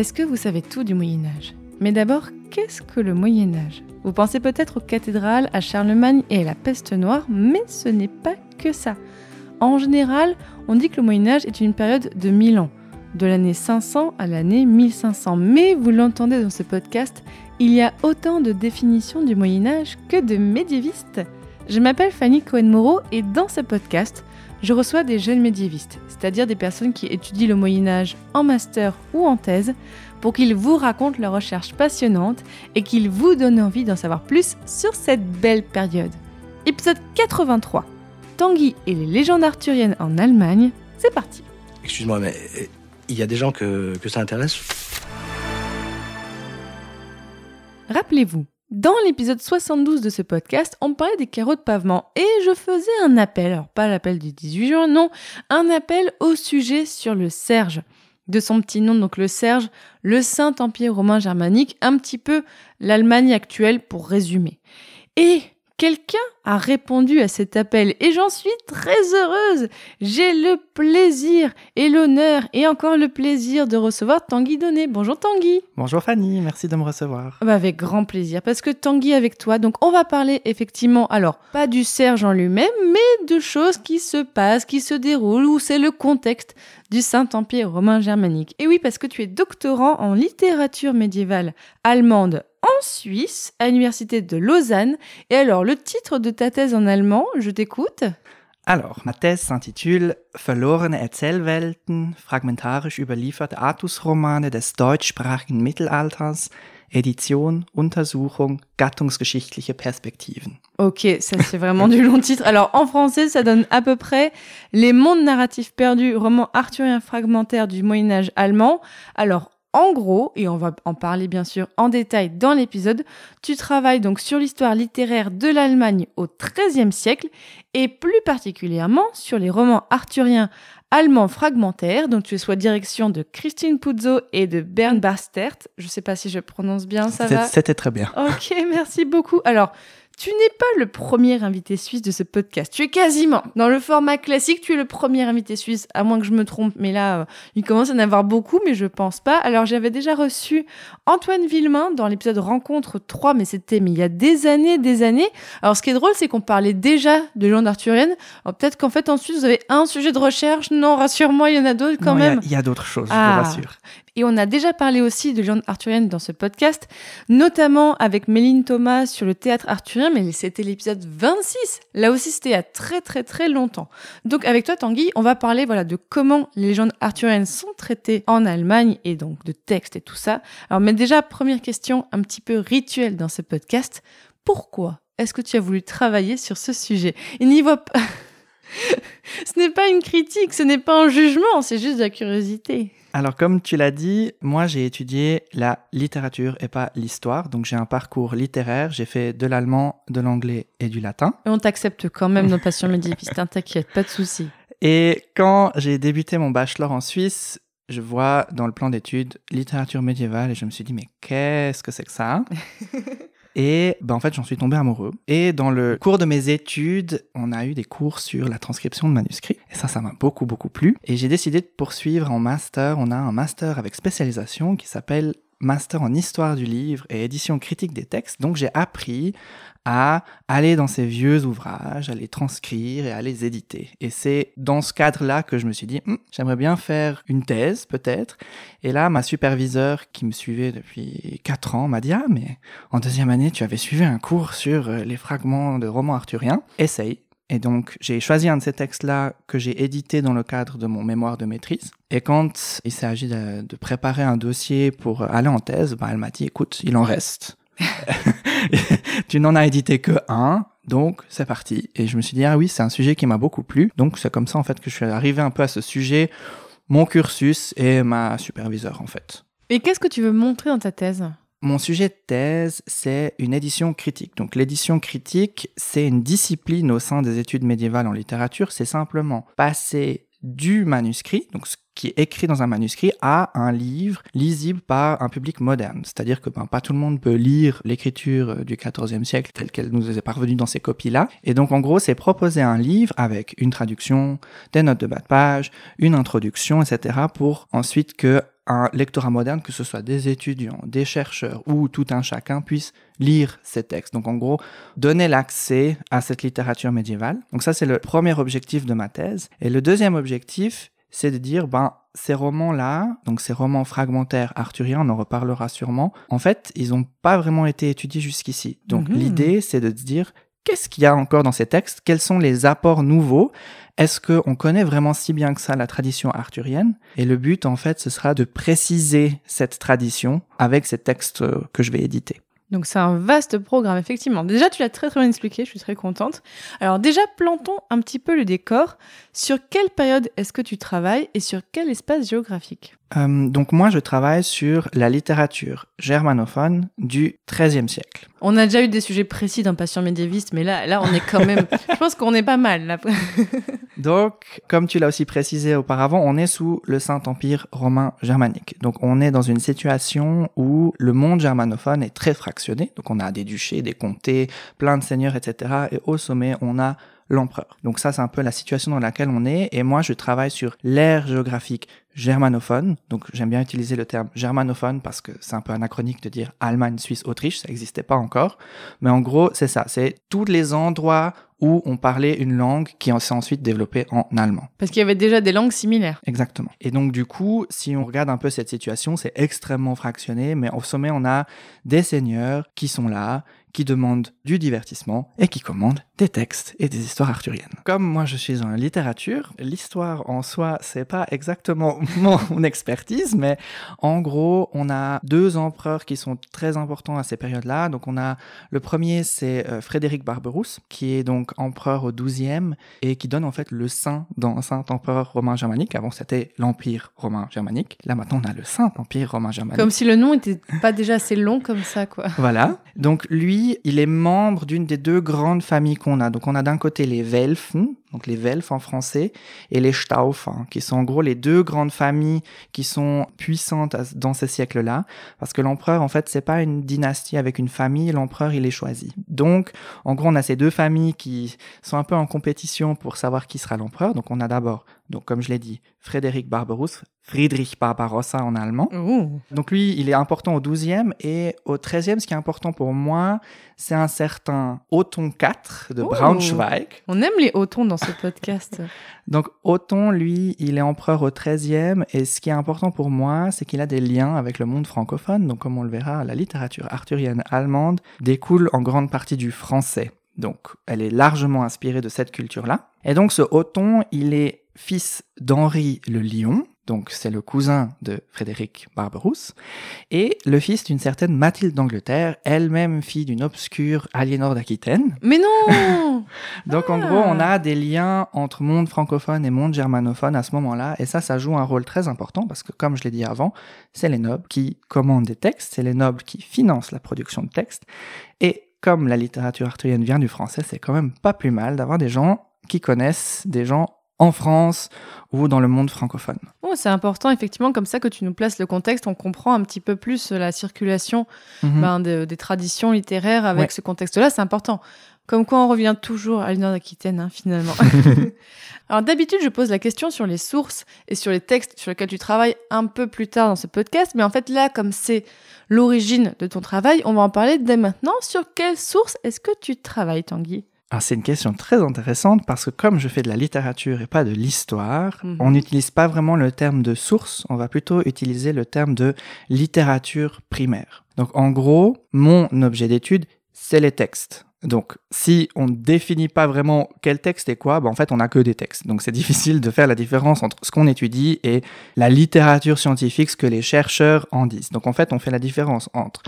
Est-ce que vous savez tout du Moyen Âge? Mais d'abord, qu'est-ce que le Moyen Âge? Vous pensez peut-être aux cathédrales, à Charlemagne et à la peste noire, mais ce n'est pas que ça. En général, on dit que le Moyen Âge est une période de 1000 ans, de l'année 500 à l'année 1500. Mais vous l'entendez dans ce podcast, il y a autant de définitions du Moyen Âge que de médiévistes. Je m'appelle Fanny Cohen-Moreau et dans ce podcast, je reçois des jeunes médiévistes, c'est-à-dire des personnes qui étudient le Moyen Âge en master ou en thèse, pour qu'ils vous racontent leurs recherches passionnantes et qu'ils vous donnent envie d'en savoir plus sur cette belle période. Épisode 83. Tanguy et les légendes arthuriennes en Allemagne, c'est parti. Excuse-moi, mais euh, il y a des gens que, que ça intéresse? Rappelez-vous, dans l'épisode 72 de ce podcast, on parlait des carreaux de pavement et je faisais un appel, alors pas l'appel du 18 juin, non, un appel au sujet sur le Serge. De son petit nom, donc le Serge, le Saint-Empire romain germanique, un petit peu l'Allemagne actuelle pour résumer. Et Quelqu'un a répondu à cet appel et j'en suis très heureuse. J'ai le plaisir et l'honneur et encore le plaisir de recevoir Tanguy Donné. Bonjour Tanguy. Bonjour Fanny, merci de me recevoir. Bah avec grand plaisir parce que Tanguy avec toi. Donc on va parler effectivement, alors pas du Serge en lui-même, mais de choses qui se passent, qui se déroulent, où c'est le contexte du Saint-Empire romain germanique. Et oui, parce que tu es doctorant en littérature médiévale allemande en Suisse, à l'université de Lausanne. Et alors, le titre de ta thèse en allemand, je t'écoute alors, ma thèse s'intitule Verlorene Erzählwelten, fragmentarisch überlieferte Artusromane des deutschsprachigen Mittelalters, Edition, Untersuchung, gattungsgeschichtliche Perspektiven. Ok, ça c'est vraiment du long titre. Alors en français, ça donne à peu près Les mondes narratifs perdus, roman arthurien fragmentaire du Moyen Âge allemand. Alors en gros, et on va en parler bien sûr en détail dans l'épisode, tu travailles donc sur l'histoire littéraire de l'Allemagne au XIIIe siècle et plus particulièrement sur les romans arthuriens allemands fragmentaires dont tu es soit direction de Christine Puzzo et de Bernd Bastert. Je ne sais pas si je prononce bien, ça C'était très bien. Ok, merci beaucoup. Alors, tu n'es pas le premier invité suisse de ce podcast. Tu es quasiment dans le format classique. Tu es le premier invité suisse, à moins que je me trompe. Mais là, euh, il commence à en avoir beaucoup, mais je pense pas. Alors, j'avais déjà reçu Antoine Villemain dans l'épisode Rencontre 3, mais c'était mais il y a des années, des années. Alors, ce qui est drôle, c'est qu'on parlait déjà de Léon d'Arthurienne. Peut-être qu'en fait, ensuite, vous avez un sujet de recherche. Non, rassure-moi, il y en a d'autres quand même. Il y a, d'autres choses, je ah. vous rassure. Et on a déjà parlé aussi de Léon arthurienne dans ce podcast, notamment avec Méline Thomas sur le théâtre arthurien, mais c'était l'épisode 26. Là aussi, c'était il y a très très très longtemps. Donc avec toi, Tanguy, on va parler voilà de comment les légendes arthuriennes sont traitées en Allemagne et donc de textes et tout ça. Alors, mais déjà, première question un petit peu rituelle dans ce podcast. Pourquoi est-ce que tu as voulu travailler sur ce sujet? Il n'y voit pas... ce n'est pas une critique, ce n'est pas un jugement, c'est juste de la curiosité. Alors comme tu l'as dit, moi j'ai étudié la littérature et pas l'histoire, donc j'ai un parcours littéraire, j'ai fait de l'allemand, de l'anglais et du latin. Et on t'accepte quand même nos passions médiévistes, hein, t'inquiète, pas de souci. Et quand j'ai débuté mon bachelor en Suisse, je vois dans le plan d'études littérature médiévale et je me suis dit mais qu'est-ce que c'est que ça Et ben, en fait, j'en suis tombé amoureux. Et dans le cours de mes études, on a eu des cours sur la transcription de manuscrits. Et ça, ça m'a beaucoup, beaucoup plu. Et j'ai décidé de poursuivre en master. On a un master avec spécialisation qui s'appelle Master en histoire du livre et édition critique des textes. Donc j'ai appris à aller dans ces vieux ouvrages, à les transcrire et à les éditer. Et c'est dans ce cadre-là que je me suis dit, hum, j'aimerais bien faire une thèse peut-être. Et là, ma superviseure qui me suivait depuis quatre ans m'a dit, ah mais en deuxième année, tu avais suivi un cours sur euh, les fragments de romans arthuriens. Essaye. Et donc, j'ai choisi un de ces textes-là que j'ai édité dans le cadre de mon mémoire de maîtrise. Et quand il s'agit de, de, préparer un dossier pour aller en thèse, ben, elle m'a dit, écoute, il en reste. tu n'en as édité que un, donc c'est parti. Et je me suis dit, ah oui, c'est un sujet qui m'a beaucoup plu. Donc c'est comme ça en fait que je suis arrivé un peu à ce sujet, mon cursus et ma superviseure en fait. Et qu'est-ce que tu veux montrer dans ta thèse? Mon sujet de thèse, c'est une édition critique. Donc l'édition critique, c'est une discipline au sein des études médiévales en littérature. C'est simplement passer du manuscrit, donc ce qui est écrit dans un manuscrit, à un livre lisible par un public moderne. C'est-à-dire que ben, pas tout le monde peut lire l'écriture euh, du XIVe siècle telle qu'elle nous est parvenue dans ces copies-là. Et donc en gros, c'est proposer un livre avec une traduction, des notes de bas de page, une introduction, etc. pour ensuite que un lectorat moderne, que ce soit des étudiants, des chercheurs ou tout un chacun, puisse lire ces textes. Donc en gros, donner l'accès à cette littérature médiévale. Donc ça, c'est le premier objectif de ma thèse. Et le deuxième objectif, c'est de dire, ben, ces romans-là, donc ces romans fragmentaires arthuriens, on en reparlera sûrement, en fait, ils n'ont pas vraiment été étudiés jusqu'ici. Donc Mhm. l'idée, c'est de se dire, qu'est-ce qu'il y a encore dans ces textes? Quels sont les apports nouveaux? Est-ce qu'on connaît vraiment si bien que ça la tradition arthurienne? Et le but, en fait, ce sera de préciser cette tradition avec ces textes euh, que je vais éditer. Donc c'est un vaste programme, effectivement. Déjà, tu l'as très très bien expliqué, je suis très contente. Alors déjà, plantons un petit peu le décor. Sur quelle période est-ce que tu travailles et sur quel espace géographique? Euh, donc moi, je travaille sur la littérature germanophone du XIIIe siècle. On a déjà eu des sujets précis d'un patient médiéviste, mais là, là, on est quand même... je pense qu'on est pas mal, là. Donc, comme tu l'as aussi précisé auparavant, on est sous le Saint-Empire romain germanique. Donc, on est dans une situation où le monde germanophone est très fractionné. Donc, on a des duchés, des comtés, plein de seigneurs, etc. Et au sommet, on a l'empereur. Donc ça, c'est un peu la situation dans laquelle on est. Et moi, je travaille sur l'ère géographique germanophone. Donc j'aime bien utiliser le terme germanophone parce que c'est un peu anachronique de dire Allemagne, Suisse, Autriche. Ça n'existait pas encore. Mais en gros, c'est ça. C'est tous les endroits où on parlait une langue qui s'est ensuite développée en allemand. Parce qu'il y avait déjà des langues similaires. Exactement. Et donc du coup, si on regarde un peu cette situation, c'est extrêmement fractionné, mais au sommet, on a des seigneurs qui sont là, qui demandent du divertissement et qui commandent des textes et des histoires arthuriennes. Comme moi je suis en littérature, l'histoire en soi, c'est pas exactement mon expertise, mais en gros, on a deux empereurs qui sont très importants à ces périodes-là. Donc on a le premier, c'est euh, Frédéric Barberousse, qui est donc empereur au 12e et qui donne en fait le saint dans Saint Empereur romain germanique. Avant c'était l'Empire romain germanique. Là maintenant on a le Saint Empire romain germanique. Comme si le nom était pas déjà assez long comme ça, quoi. Voilà. Donc lui, il est membre d'une des deux grandes familles qu'on a. Donc on a d'un côté les Welfen, donc les Welf en français, et les Stauffen, qui sont en gros les deux grandes familles qui sont puissantes dans ces siècles-là. Parce que l'empereur, en fait, c'est pas une dynastie avec une famille, l'empereur, il est choisi. Donc, en gros, on a ces deux familles qui sont un peu en compétition pour savoir qui sera l'empereur. Donc on a d'abord, donc comme je l'ai dit, Frédéric Barberousse, Friedrich Barbarossa en allemand. Donc lui, il est important au 12e et au 13e, ce qui est important pour moi, c'est un certain Othon IV de. Braunschweig. On aime les hautons dans ce podcast. Donc Othon, lui, il est empereur au 13e et ce qui est important pour moi, c'est qu'il a des liens avec le monde francophone. Donc comme on le verra, la littérature arthurienne allemande découle en grande partie du français. Donc elle est largement inspirée de cette culture-là. Et donc ce Othon, il est fils d'Henri le Lion, donc c'est le cousin de Frédéric Barberousse, et le fils d'une certaine Mathilde d'Angleterre, elle-même fille d'une obscure Aliénor d'Aquitaine. Mais non Donc en Ah. gros, on a des liens entre monde francophone et monde germanophone à ce moment-là, et ça, ça joue un rôle très important parce que, comme je l'ai dit avant, c'est les nobles qui commandent des textes, c'est les nobles qui financent la production de textes, et comme la littérature arthurienne vient du français, c'est quand même pas plus mal d'avoir des gens qui connaissent des gens en France ou dans le monde francophone. Oh, c'est important, effectivement, comme ça que tu nous places le contexte, on comprend un petit peu plus la circulation Mhm. ben, de- des traditions littéraires avec Ouais. ce contexte-là, c'est important. Comme quoi on revient toujours à l'Union d'Aquitaine, hein, finalement. Alors d'habitude, je pose la question sur les sources et sur les textes sur lesquels tu travailles un peu plus tard dans ce podcast, mais en fait là, comme c'est l'origine de ton travail, on va en parler dès maintenant. Sur quelle source est-ce que tu travailles, Tanguy? Alors c'est une question très intéressante parce que comme je fais de la littérature et pas de l'histoire, Mhm. on n'utilise pas vraiment le terme de source, on va plutôt utiliser le terme de littérature primaire. Donc en gros, mon objet d'étude, c'est les textes. Donc si on ne définit pas vraiment quel texte est quoi, ben, en fait on n'a que des textes. Donc c'est difficile de faire la différence entre ce qu'on étudie et la littérature scientifique, ce que les chercheurs en disent. Donc en fait on fait la différence entre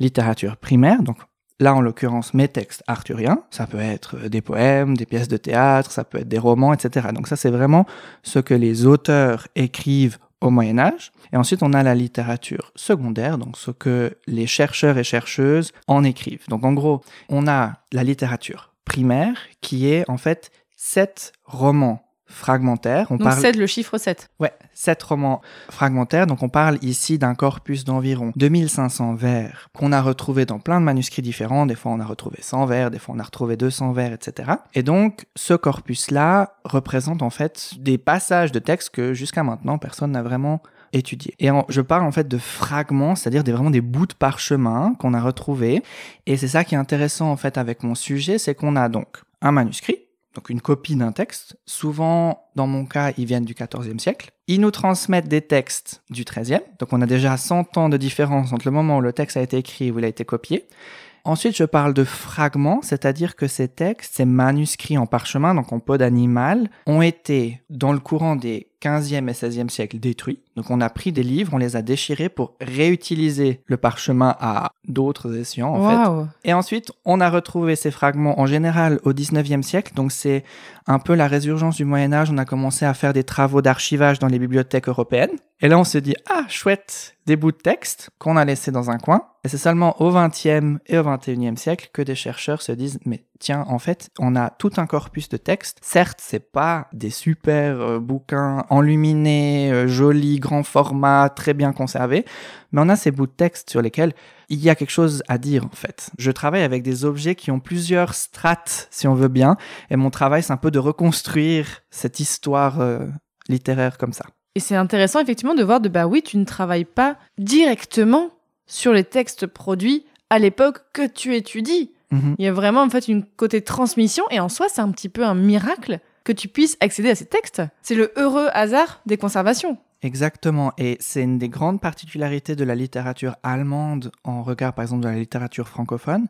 littérature primaire, donc Là, en l'occurrence, mes textes arthuriens, ça peut être euh, des poèmes, des pièces de théâtre, ça peut être des romans, etc. Donc ça, c'est vraiment ce que les auteurs écrivent au Moyen Âge. Et ensuite, on a la littérature secondaire, donc ce que les chercheurs et chercheuses en écrivent. Donc en gros, on a la littérature primaire qui est en fait sept romans fragmentaires. On Donc 7, le chiffre 7. Ouais, sept romans fragmentaires. Donc on parle ici d'un corpus d'environ 2500 vers qu'on a retrouvé dans plein de manuscrits différents. Des fois on a retrouvé 100 vers, des fois on a retrouvé 200 vers, etc. Et donc ce corpus-là représente en fait des passages de textes que jusqu'à maintenant personne n'a vraiment étudié. Et en- je parle en fait de fragments, c'est-à-dire des, vraiment des bouts de parchemin qu'on a retrouvés. Et c'est ça qui est intéressant en fait avec mon sujet, c'est qu'on a donc un manuscrit, donc une copie d'un texte. Souvent, dans mon cas, ils viennent du XIVe siècle. Ils nous transmettent des textes du XIIIe. Donc on a déjà 100 ans de différence entre le moment où le texte a été écrit et où il a été copié. Ensuite, je parle de fragments, c'est-à-dire que ces textes, ces manuscrits en parchemin, donc en peau d'animal, ont été, dans le courant des 15e et 16e siècles, détruits. Donc on a pris des livres, on les a déchirés pour réutiliser le parchemin à d'autres escients, en fait. Et ensuite, on a retrouvé ces fragments en général au 19e siècle. Donc, c'est un peu la résurgence du Moyen-Âge. On a commencé à faire des travaux d'archivage dans les bibliothèques européennes. Et là, on se dit, ah, chouette, des bouts de texte qu'on a laissés dans un coin. Et c'est seulement au 20e et au 21e siècle que des chercheurs se disent, mais tiens, en fait, on a tout un corpus de textes. Certes, c'est pas des super euh, bouquins enluminés, euh, jolis, grand format, très bien conservés, mais on a ces bouts de texte sur lesquels il y a quelque chose à dire en fait. Je travaille avec des objets qui ont plusieurs strates, si on veut bien, et mon travail c'est un peu de reconstruire cette histoire euh, littéraire comme ça. Et c'est intéressant effectivement de voir de bah oui, tu ne travailles pas directement sur les textes produits à l'époque que tu étudies. Mhm. Il y a vraiment en fait une côté transmission et en soi c'est un petit peu un miracle que tu puisses accéder à ces textes. C'est le heureux hasard des conservations. Exactement, et c'est une des grandes particularités de la littérature allemande en regard par exemple de la littérature francophone,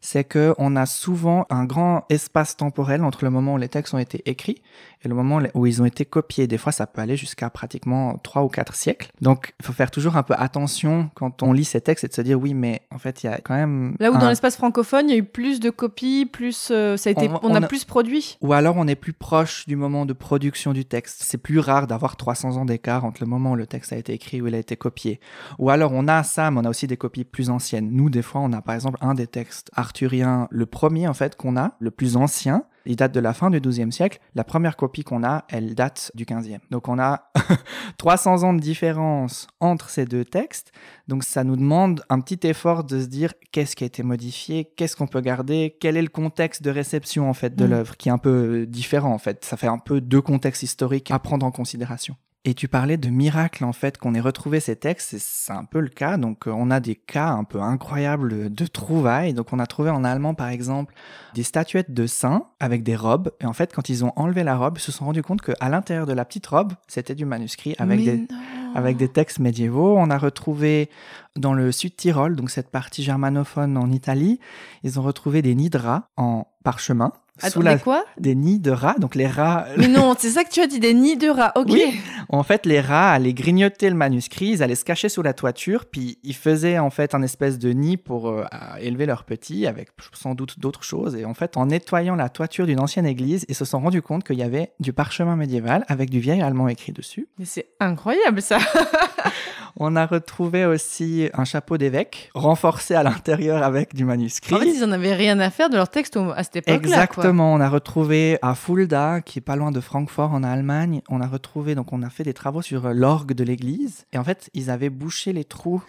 c'est que on a souvent un grand espace temporel entre le moment où les textes ont été écrits et le moment où ils ont été copiés. Des fois, ça peut aller jusqu'à pratiquement trois ou quatre siècles. Donc, il faut faire toujours un peu attention quand on lit ces textes et de se dire oui, mais en fait, il y a quand même Là où un- dans l'espace francophone, il y a eu plus de copies, plus euh, ça a été, On- on, on a, a- plus produit. Ou alors on est plus proche du moment de production du texte. C'est plus rare d'avoir 300 ans d'écart entre le moment où le texte a été écrit où il a été copié. Ou alors on a ça, mais on a aussi des copies plus anciennes. Nous, des fois, on a par exemple un des textes arthuriens, le premier en fait qu'on a, le plus ancien. Il date de la fin du XIIe siècle. La première copie qu'on a, elle date du XVe. Donc on a 300 ans de différence entre ces deux textes. Donc ça nous demande un petit effort de se dire qu'est-ce qui a été modifié, qu'est-ce qu'on peut garder, quel est le contexte de réception en fait de Mm. l'œuvre qui est un peu différent en fait. Ça fait un peu deux contextes historiques à prendre en considération. Et tu parlais de miracles en fait qu'on ait retrouvé ces textes, c'est un peu le cas. Donc euh, on a des cas un peu incroyables de trouvailles. Donc on a trouvé en allemand par exemple des statuettes de saints avec des robes. Et en fait quand ils ont enlevé la robe, ils se sont rendus compte qu'à l'intérieur de la petite robe, c'était du manuscrit avec Mais des non. avec des textes médiévaux. On a retrouvé dans le Sud-Tyrol, donc cette partie germanophone en Italie, ils ont retrouvé des nids de rats en parchemin. Sous Attendez la- quoi? Des nids de rats, donc les rats. Mais non, c'est ça que tu as dit, des nids de rats. Ok. Oui. En fait, les rats allaient grignoter le manuscrit, ils allaient se cacher sous la toiture, puis ils faisaient en fait un espèce de nid pour euh, élever leurs petits, avec sans doute d'autres choses. Et en fait, en nettoyant la toiture d'une ancienne église, ils se sont rendus compte qu'il y avait du parchemin médiéval avec du vieil allemand écrit dessus. Mais c'est incroyable ça. On a retrouvé aussi un chapeau d'évêque, renforcé à l'intérieur avec du manuscrit. En fait, ils en avaient rien à faire de leur texte à cette époque-là. quoi. Exactement, on a retrouvé à Fulda, qui est pas loin de Francfort en Allemagne, on a retrouvé, donc on a fait des travaux sur euh, l'orgue de l'église, et en fait, ils avaient bouché les trous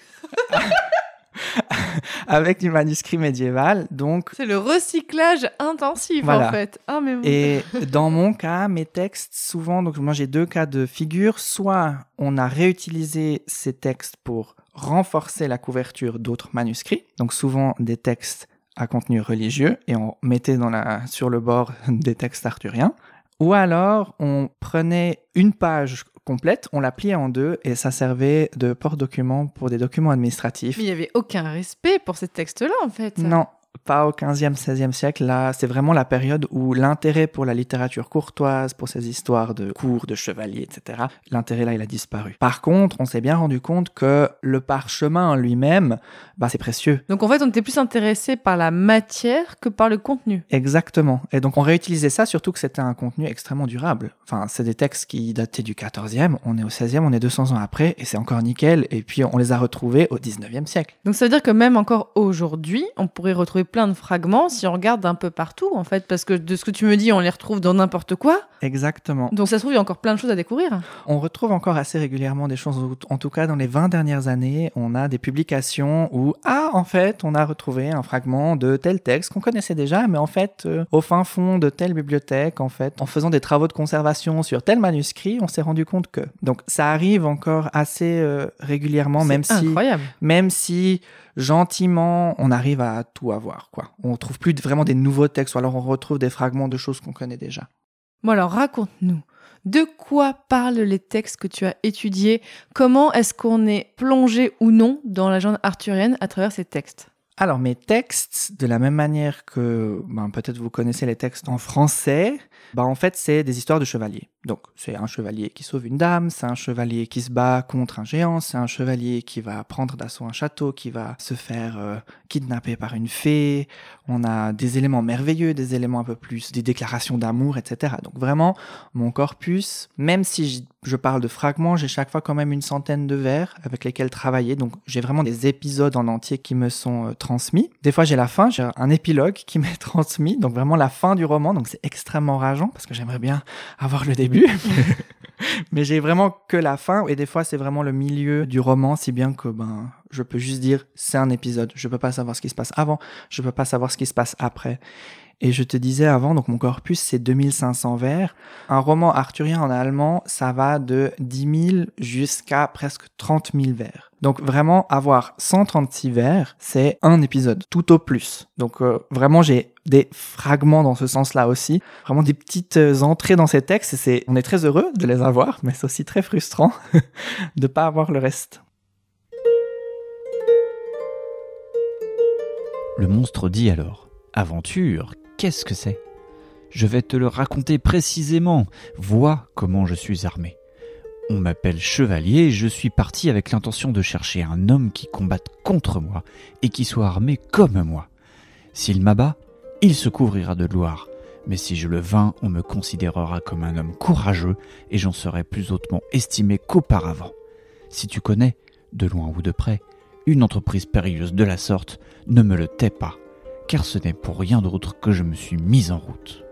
avec du manuscrit médiéval, donc C'est le recyclage intensif Voilà. en fait. Ah mais Et dans mon cas, mes textes, souvent, donc moi j'ai deux cas de figure. Soit on a réutilisé ces textes pour renforcer la couverture d'autres manuscrits, donc souvent des textes à contenu religieux, et on mettait dans la, sur le bord des textes arthuriens. Ou alors on prenait une page complète, on la pliait en deux, et ça servait de porte-document pour des documents administratifs. Mais il n'y avait aucun respect pour ces textes-là en fait. Non, pas au 15e, 16e siècle. Là, c'est vraiment la période où l'intérêt pour la littérature courtoise, pour ces histoires de cours, de chevaliers, etc., l'intérêt là, il a disparu. Par contre, on s'est bien rendu compte que le parchemin en lui-même, bah, c'est précieux. Donc en fait, on était plus intéressé par la matière que par le contenu. Exactement. Et donc on réutilisait ça, surtout que c'était un contenu extrêmement durable. Enfin, c'est des textes qui dataient du 14e, on est au 16e, on est 200 ans après, et c'est encore nickel. Et puis on les a retrouvés au 19e siècle. Donc ça veut dire que même encore aujourd'hui, on pourrait retrouver plein de fragments si on regarde un peu partout, en fait, parce que de ce que tu me dis, on les retrouve dans n'importe quoi. Exactement. Donc ça se trouve, il y a encore plein de choses à découvrir. On retrouve encore assez régulièrement des choses, en tout cas dans les 20 dernières années, on a des publications où, ah, en fait, on a retrouvé un fragment de tel texte qu'on connaissait déjà, mais en fait, euh, au fin fond de telle bibliothèque, en fait, en faisant des travaux de conservation sur tel manuscrit, on s'est rendu compte que. Donc ça arrive encore assez euh, régulièrement, même si, incroyable. même si gentiment, on arrive à tout avoir, quoi. On trouve plus vraiment des nouveaux textes, ou alors on retrouve des fragments de choses qu'on connaît déjà. Bon alors raconte-nous, de quoi parlent les textes que tu as étudiés? Comment est-ce qu'on est plongé ou non dans la légende arthurienne à travers ces textes? Alors mes textes, de la même manière que ben, peut-être vous connaissez les textes en français, ben, en fait c'est des histoires de chevaliers. Donc c'est un chevalier qui sauve une dame, c'est un chevalier qui se bat contre un géant, c'est un chevalier qui va prendre d'assaut un château, qui va se faire euh, kidnapper par une fée. On a des éléments merveilleux, des éléments un peu plus, des déclarations d'amour, etc. Donc vraiment, mon corpus, même si je, parle de fragments, j'ai chaque fois quand même une centaine de vers avec lesquels travailler. Donc j'ai vraiment des épisodes en entier qui me sont euh, transmis. Des fois j'ai la fin, j'ai un épilogue qui m'est transmis, donc vraiment la fin du roman. Donc c'est extrêmement rageant parce que j'aimerais bien avoir le début. Mais j'ai vraiment que la fin et des fois c'est vraiment le milieu du roman si bien que ben je peux juste dire c'est un épisode. Je peux pas savoir ce qui se passe avant. Je peux pas savoir ce qui se passe après et je te disais avant, donc mon corpus, c'est 2500 vers. Un roman arthurien en allemand, ça va de 10 000 jusqu'à presque 30 000 vers. Donc vraiment, avoir 136 vers, c'est un épisode, tout au plus. Donc euh, vraiment, j'ai des fragments dans ce sens-là aussi. Vraiment des petites euh, entrées dans ces textes. c'est, on est très heureux de les avoir, mais c'est aussi très frustrant de pas avoir le reste. Le monstre dit alors Aventure, qu'est-ce que c'est? Je vais te le raconter précisément. Vois comment je suis armé. On m'appelle chevalier et je suis parti avec l'intention de chercher un homme qui combatte contre moi et qui soit armé comme moi. S'il m'abat, il se couvrira de gloire. Mais si je le vins, on me considérera comme un homme courageux et j'en serai plus hautement estimé qu'auparavant. Si tu connais, de loin ou de près, une entreprise périlleuse de la sorte, ne me le tais pas car ce n'est pour rien d'autre que je me suis mis en route.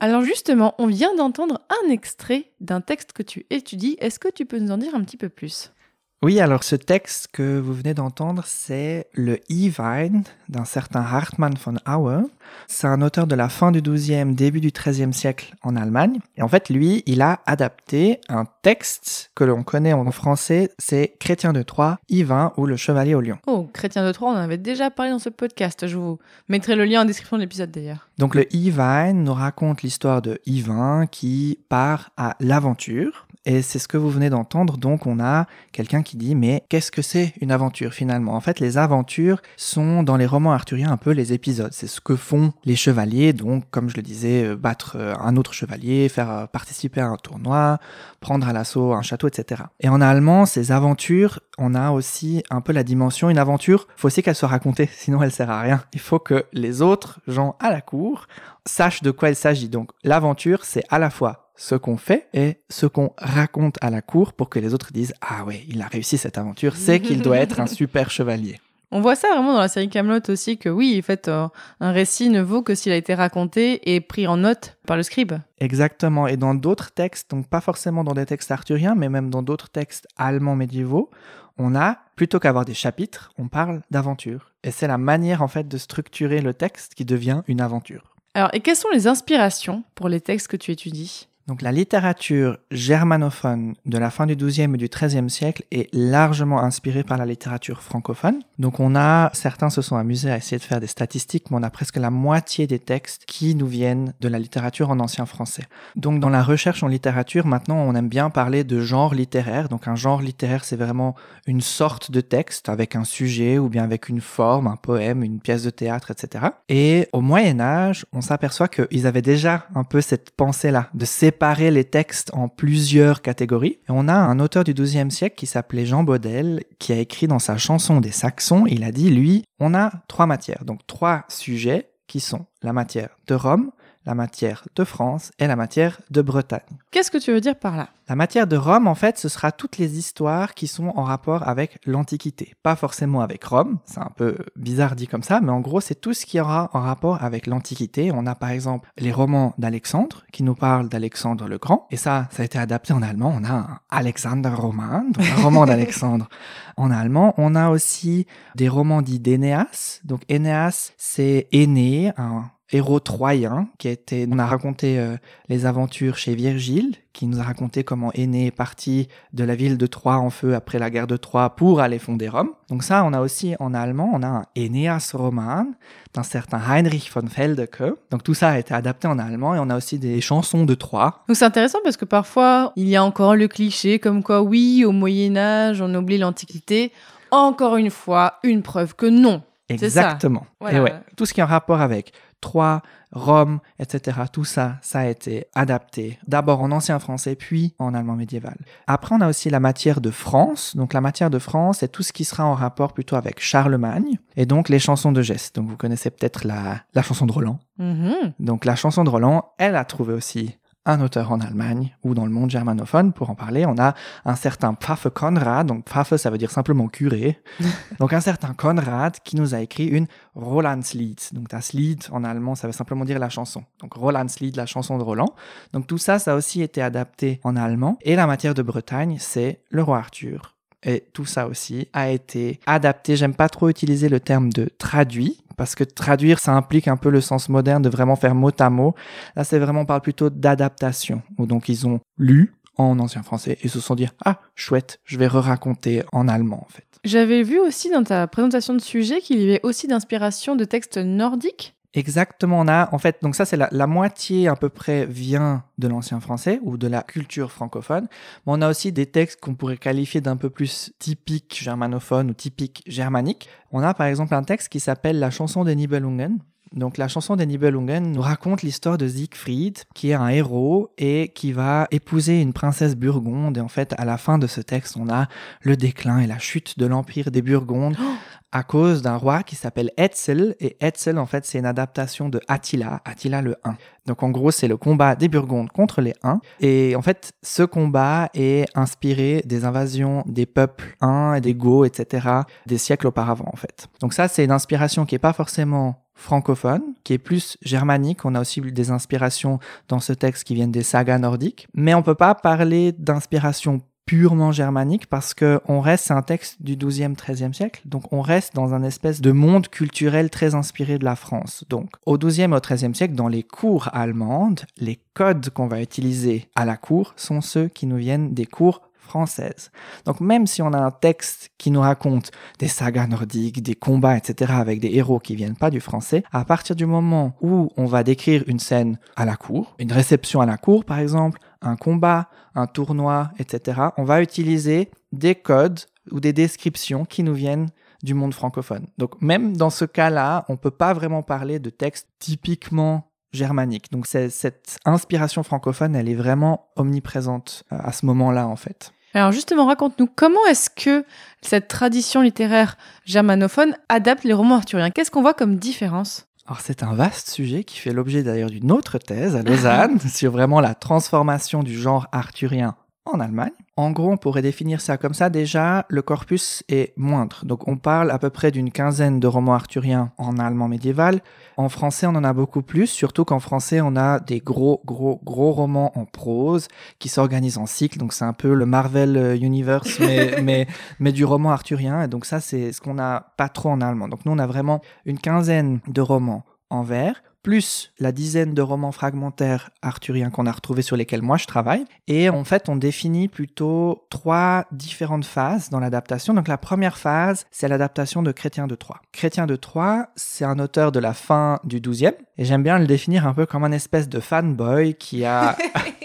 Alors justement, on vient d'entendre un extrait d'un texte que tu étudies. Est-ce que tu peux nous en dire un petit peu plus? Oui, alors ce texte que vous venez d'entendre, c'est le E-Wein d'un certain Hartmann von Auer. C'est un auteur de la fin du XIIe, début du XIIIe siècle en Allemagne. Et en fait, lui, il a adapté un texte que l'on connaît en français, c'est Chrétien de Troyes, Yvain ou le Chevalier au Lion. Oh, Chrétien de Troyes, on en avait déjà parlé dans ce podcast. Je vous mettrai le lien en description de l'épisode d'ailleurs. Donc le E-Wein nous raconte l'histoire de Yvain qui part à l'aventure et c'est ce que vous venez d'entendre. Donc, on a quelqu'un qui dit, mais qu'est-ce que c'est une aventure finalement? En fait, les aventures sont dans les romans arthuriens un peu les épisodes. C'est ce que font les chevaliers. Donc, comme je le disais, euh, battre euh, un autre chevalier, faire euh, participer à un tournoi, prendre à l'assaut un château, etc. Et en allemand, ces aventures, on a aussi un peu la dimension, une aventure, faut aussi qu'elle soit racontée, sinon elle sert à rien. Il faut que les autres gens à la cour sachent de quoi il s'agit. Donc, l'aventure, c'est à la fois ce qu'on fait et ce qu'on raconte à la cour pour que les autres disent Ah ouais, il a réussi cette aventure, c'est qu'il doit être un super chevalier. On voit ça vraiment dans la série Camelot aussi que oui, en fait, euh, un récit ne vaut que s'il a été raconté et pris en note par le scribe. Exactement. Et dans d'autres textes, donc pas forcément dans des textes arthuriens, mais même dans d'autres textes allemands médiévaux, on a plutôt qu'avoir des chapitres, on parle d'aventure. Et c'est la manière en fait de structurer le texte qui devient une aventure. Alors, et quelles sont les inspirations pour les textes que tu étudies? Donc la littérature germanophone de la fin du XIIe et du XIIIe siècle est largement inspirée par la littérature francophone. Donc on a, certains se sont amusés à essayer de faire des statistiques, mais on a presque la moitié des textes qui nous viennent de la littérature en ancien français. Donc dans la recherche en littérature, maintenant on aime bien parler de genre littéraire. Donc un genre littéraire, c'est vraiment une sorte de texte avec un sujet ou bien avec une forme, un poème, une pièce de théâtre, etc. Et au Moyen Âge, on s'aperçoit qu'ils avaient déjà un peu cette pensée-là de séparer les textes en plusieurs catégories. On a un auteur du XIIe siècle qui s'appelait Jean Baudel, qui a écrit dans sa chanson des Saxons, il a dit, lui, on a trois matières, donc trois sujets qui sont la matière de Rome, la matière de France et la matière de Bretagne. Qu'est-ce que tu veux dire par là? La matière de Rome, en fait, ce sera toutes les histoires qui sont en rapport avec l'Antiquité. Pas forcément avec Rome, c'est un peu bizarre dit comme ça, mais en gros, c'est tout ce qui aura en rapport avec l'Antiquité. On a par exemple les romans d'Alexandre, qui nous parlent d'Alexandre le Grand, et ça, ça a été adapté en allemand. On a un Alexander Roman, donc un roman d'Alexandre en allemand. On a aussi des romans dits d'Énéas. Donc Énéas, c'est Aîné, un héros troyen qui été, on a raconté euh, les aventures chez Virgile, qui nous a raconté comment Aîné est parti de la ville de Troie en feu après la guerre de Troie pour aller fonder Rome. Donc ça, on a aussi en allemand, on a un Aeneas Roman d'un certain Heinrich von Feldeke. Donc tout ça a été adapté en allemand et on a aussi des chansons de Troie. Donc c'est intéressant parce que parfois il y a encore le cliché comme quoi oui, au Moyen Âge on oublie l'Antiquité. Encore une fois, une preuve que non. Exactement. Et ouais, tout ce qui est en rapport avec Troyes, Rome, etc. Tout ça, ça a été adapté d'abord en ancien français, puis en allemand médiéval. Après, on a aussi la matière de France. Donc la matière de France, c'est tout ce qui sera en rapport plutôt avec Charlemagne, et donc les chansons de gestes. Donc vous connaissez peut-être la, la chanson de Roland. Mm-hmm. Donc la chanson de Roland, elle a trouvé aussi un auteur en Allemagne ou dans le monde germanophone. Pour en parler, on a un certain Pfaffe Konrad, donc Pfaffe ça veut dire simplement curé, donc un certain Konrad qui nous a écrit une Rolandslied. Donc das Lied en allemand ça veut simplement dire la chanson. Donc Rolandslied, la chanson de Roland. Donc tout ça, ça a aussi été adapté en allemand. Et la matière de Bretagne, c'est le roi Arthur. Et tout ça aussi a été adapté. J'aime pas trop utiliser le terme de traduit parce que traduire, ça implique un peu le sens moderne de vraiment faire mot à mot. Là, c'est vraiment, on parle plutôt d'adaptation. Donc, ils ont lu en ancien français et se sont dit, ah, chouette, je vais re-raconter en allemand, en fait. J'avais vu aussi dans ta présentation de sujet qu'il y avait aussi d'inspiration de textes nordiques. Exactement, on a en fait, donc ça c'est la, moitié à peu près vient de l'ancien français ou de la culture francophone, mais on a aussi des textes qu'on pourrait qualifier d'un peu plus typiques germanophone ou typiques germaniques. On a par exemple un texte qui s'appelle la chanson des Nibelungen, donc la chanson des Nibelungen nous raconte l'histoire de Siegfried, qui est un héros et qui va épouser une princesse burgonde. Et en fait, à la fin de ce texte, on a le déclin et la chute de l'empire des Burgondes oh à cause d'un roi qui s'appelle Etzel. Et Etzel, en fait, c'est une adaptation de Attila, Attila le 1. Donc en gros, c'est le combat des Burgondes contre les Huns. Et en fait, ce combat est inspiré des invasions des peuples Huns et des Goths, etc., des siècles auparavant, en fait. Donc ça, c'est une inspiration qui est pas forcément francophone, qui est plus germanique. On a aussi des inspirations dans ce texte qui viennent des sagas nordiques. Mais on peut pas parler d'inspiration purement germanique parce que on reste, c'est un texte du 12e, 13e siècle, donc on reste dans un espèce de monde culturel très inspiré de la France. Donc au 12e et au 13e siècle, dans les cours allemandes, les codes qu'on va utiliser à la cour sont ceux qui nous viennent des cours françaises. Donc même si on a un texte qui nous raconte des sagas nordiques, des combats, etc., avec des héros qui viennent pas du français, à partir du moment où on va décrire une scène à la cour, une réception à la cour par exemple, un combat, un tournoi, etc., on va utiliser des codes ou des descriptions qui nous viennent du monde francophone. Donc même dans ce cas-là, on peut pas vraiment parler de textes typiquement germaniques. Donc cette inspiration francophone, elle est vraiment omniprésente euh, à ce moment-là en fait. Alors justement, raconte-nous comment est-ce que cette tradition littéraire germanophone adapte les romans arthuriens? Qu'est-ce qu'on voit comme différence? Alors c'est un vaste sujet qui fait l'objet d'ailleurs d'une autre thèse à Lausanne sur vraiment la transformation du genre arthurien en Allemagne. En gros, on pourrait définir ça comme ça. Déjà, le corpus est moindre. Donc, on parle à peu près d'une quinzaine de romans arthuriens en allemand médiéval. En français, on en a beaucoup plus, surtout qu'en français, on a des gros, gros, gros romans en prose qui s'organisent en cycle. Donc, c'est un peu le Marvel euh, Universe, mais, mais, mais du roman arthurien. Et donc, ça, c'est ce qu'on n'a pas trop en allemand. Donc, nous, on a vraiment une quinzaine de romans en vers, plus la dizaine de romans fragmentaires arthuriens qu'on a retrouvés sur lesquels moi je travaille. Et en fait, on définit plutôt trois différentes phases dans l'adaptation. Donc la première phase, c'est l'adaptation de Chrétien de Troyes. Chrétien de Troyes, c'est un auteur de la fin du 12e, et j'aime bien le définir un peu comme un espèce de fanboy qui a...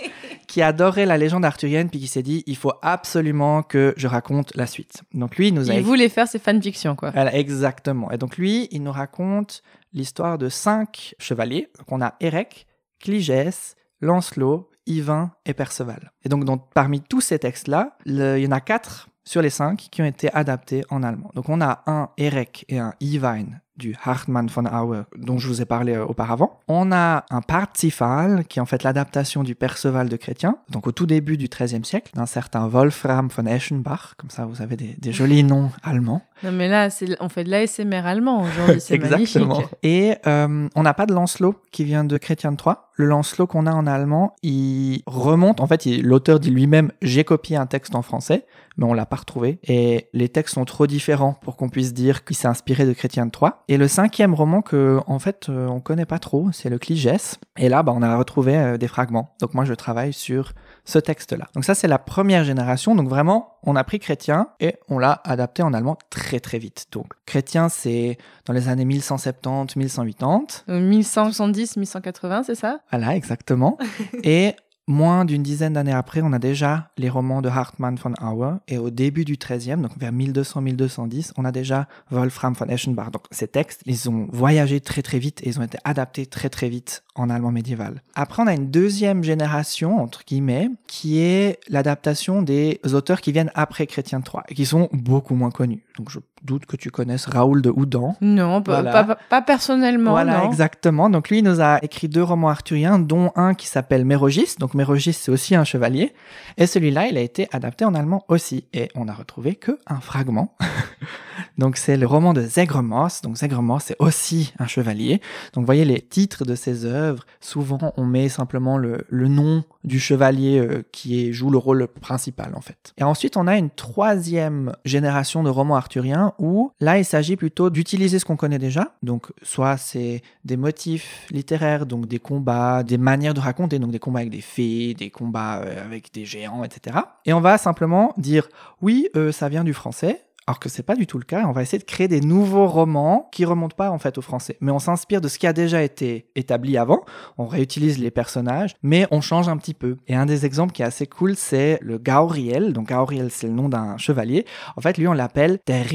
qui adorait la légende arthurienne puis qui s'est dit il faut absolument que je raconte la suite. Donc lui il nous a Il voulait faire ses fanfictions, quoi. voilà, exactement. Et donc lui, il nous raconte l'histoire de cinq chevaliers. Donc on a Érec, Cligès, Lancelot, Yvain et Perceval. Et donc dans- parmi tous ces textes-là, il y en a quatre sur les cinq qui ont été adaptés en allemand. Donc on a un Érec et un Yvain du Hartmann von Aue dont je vous ai parlé euh, auparavant. On a un Parzifal qui est en fait l'adaptation du Perceval de Chrétien, donc au tout début du XIIIe siècle, d'un certain Wolfram von Eschenbach, comme ça vous avez des, des jolis noms allemands. Non, mais là, c'est- on fait de l'ASMR allemand aujourd'hui, c'est Exactement. magnifique. Et euh, on n'a pas de Lancelot qui vient de Chrétien de Troyes. Le Lancelot qu'on a en allemand, il remonte. En fait, l'auteur dit lui-même j'ai copié un texte en français, mais on l'a pas retrouvé. Et les textes sont trop différents pour qu'on puisse dire qu'il s'est inspiré de Chrétien de Troyes. Et le cinquième roman que, en fait, euh, on connaît pas trop, c'est le Cligès. Et là, bah, on a retrouvé euh, des fragments. Donc moi, je travaille sur ce texte-là. Donc ça, c'est la première génération. Donc vraiment, on a pris Chrétien et on l'a adapté en allemand très très vite. Donc Chrétien, c'est dans les années 1170, 1180. Donc, 1170, 1180, c'est ça? Voilà, exactement. et moins d'une dizaine d'années après, on a déjà les romans de Hartmann von Auer. Et au début du 13e, donc vers 1200-1210, on a déjà Wolfram von Eschenbach. Donc ces textes, ils ont voyagé très très vite et ils ont été adaptés très très vite en allemand médiéval. Après, on a une deuxième génération, entre guillemets, qui est l'adaptation des auteurs qui viennent après Chrétien Troyes et qui sont beaucoup moins connus. Donc je doute que tu connaisses Raoul de Houdan. Non, pas, Voilà. pas, pas personnellement, Voilà, non. exactement. Donc lui, il nous a écrit deux romans arthuriens, dont un qui s'appelle Mérogis. Donc Mérogis, c'est aussi un chevalier. Et celui-là, il a été adapté en allemand aussi. Et on a retrouvé que un fragment. donc c'est le roman de Zegremos. Donc Zegremos, c'est aussi un chevalier. Donc vous voyez les titres de ses œuvres. Souvent, on met simplement le, le nom du chevalier euh, qui est, joue le rôle principal en fait. Et ensuite, on a une troisième génération de romans arthuriens où là, il s'agit plutôt d'utiliser ce qu'on connaît déjà. Donc, soit c'est des motifs littéraires, donc des combats, des manières de raconter, donc des combats avec des fées, des combats euh, avec des géants, etc. Et on va simplement dire oui, euh, ça vient du français. Alors que c'est pas du tout le cas, on va essayer de créer des nouveaux romans qui remontent pas en fait au français, mais on s'inspire de ce qui a déjà été établi avant, on réutilise les personnages, mais on change un petit peu. Et un des exemples qui est assez cool, c'est le Gauriel. Donc Gauriel, c'est le nom d'un chevalier. En fait, lui, on l'appelle Der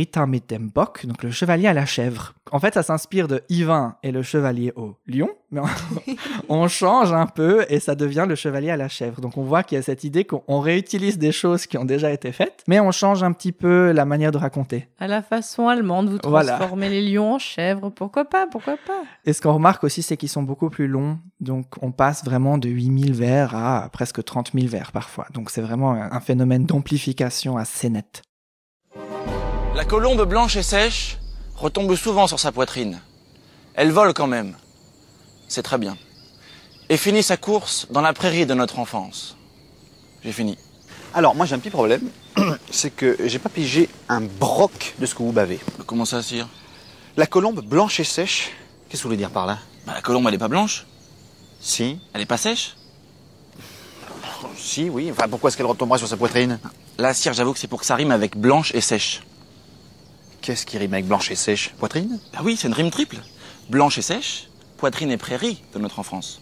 donc le chevalier à la chèvre. En fait, ça s'inspire de Yvain et le chevalier au lion, mais on, on change un peu et ça devient le chevalier à la chèvre. Donc on voit qu'il y a cette idée qu'on réutilise des choses qui ont déjà été faites, mais on change un petit peu la manière de raconter. À la façon allemande, vous Voilà. transformez les lions en chèvres. Pourquoi pas Pourquoi pas? Et ce qu'on remarque aussi, c'est qu'ils sont beaucoup plus longs. Donc, on passe vraiment de 8000 vers à presque 30 000 vers parfois. Donc, c'est vraiment un un phénomène d'amplification assez net. La colombe blanche et sèche retombe souvent sur sa poitrine. Elle vole quand même. C'est très bien. Et finit sa course dans la prairie de notre enfance. J'ai fini. Alors, moi j'ai un petit problème, c'est que j'ai pas pigé un broc de ce que vous bavez. Comment ça, sire? La colombe blanche et sèche, qu'est-ce que vous voulez dire par là? Bah, La colombe, elle est pas blanche Si, Elle est pas sèche si, oui. Enfin, pourquoi est-ce qu'elle retombera sur sa poitrine? Là, sire, j'avoue que c'est pour que ça rime avec blanche et sèche. Qu'est-ce qui rime avec blanche et sèche? Poitrine? Bah oui, c'est une rime triple. Blanche et sèche, poitrine et prairie de notre enfance.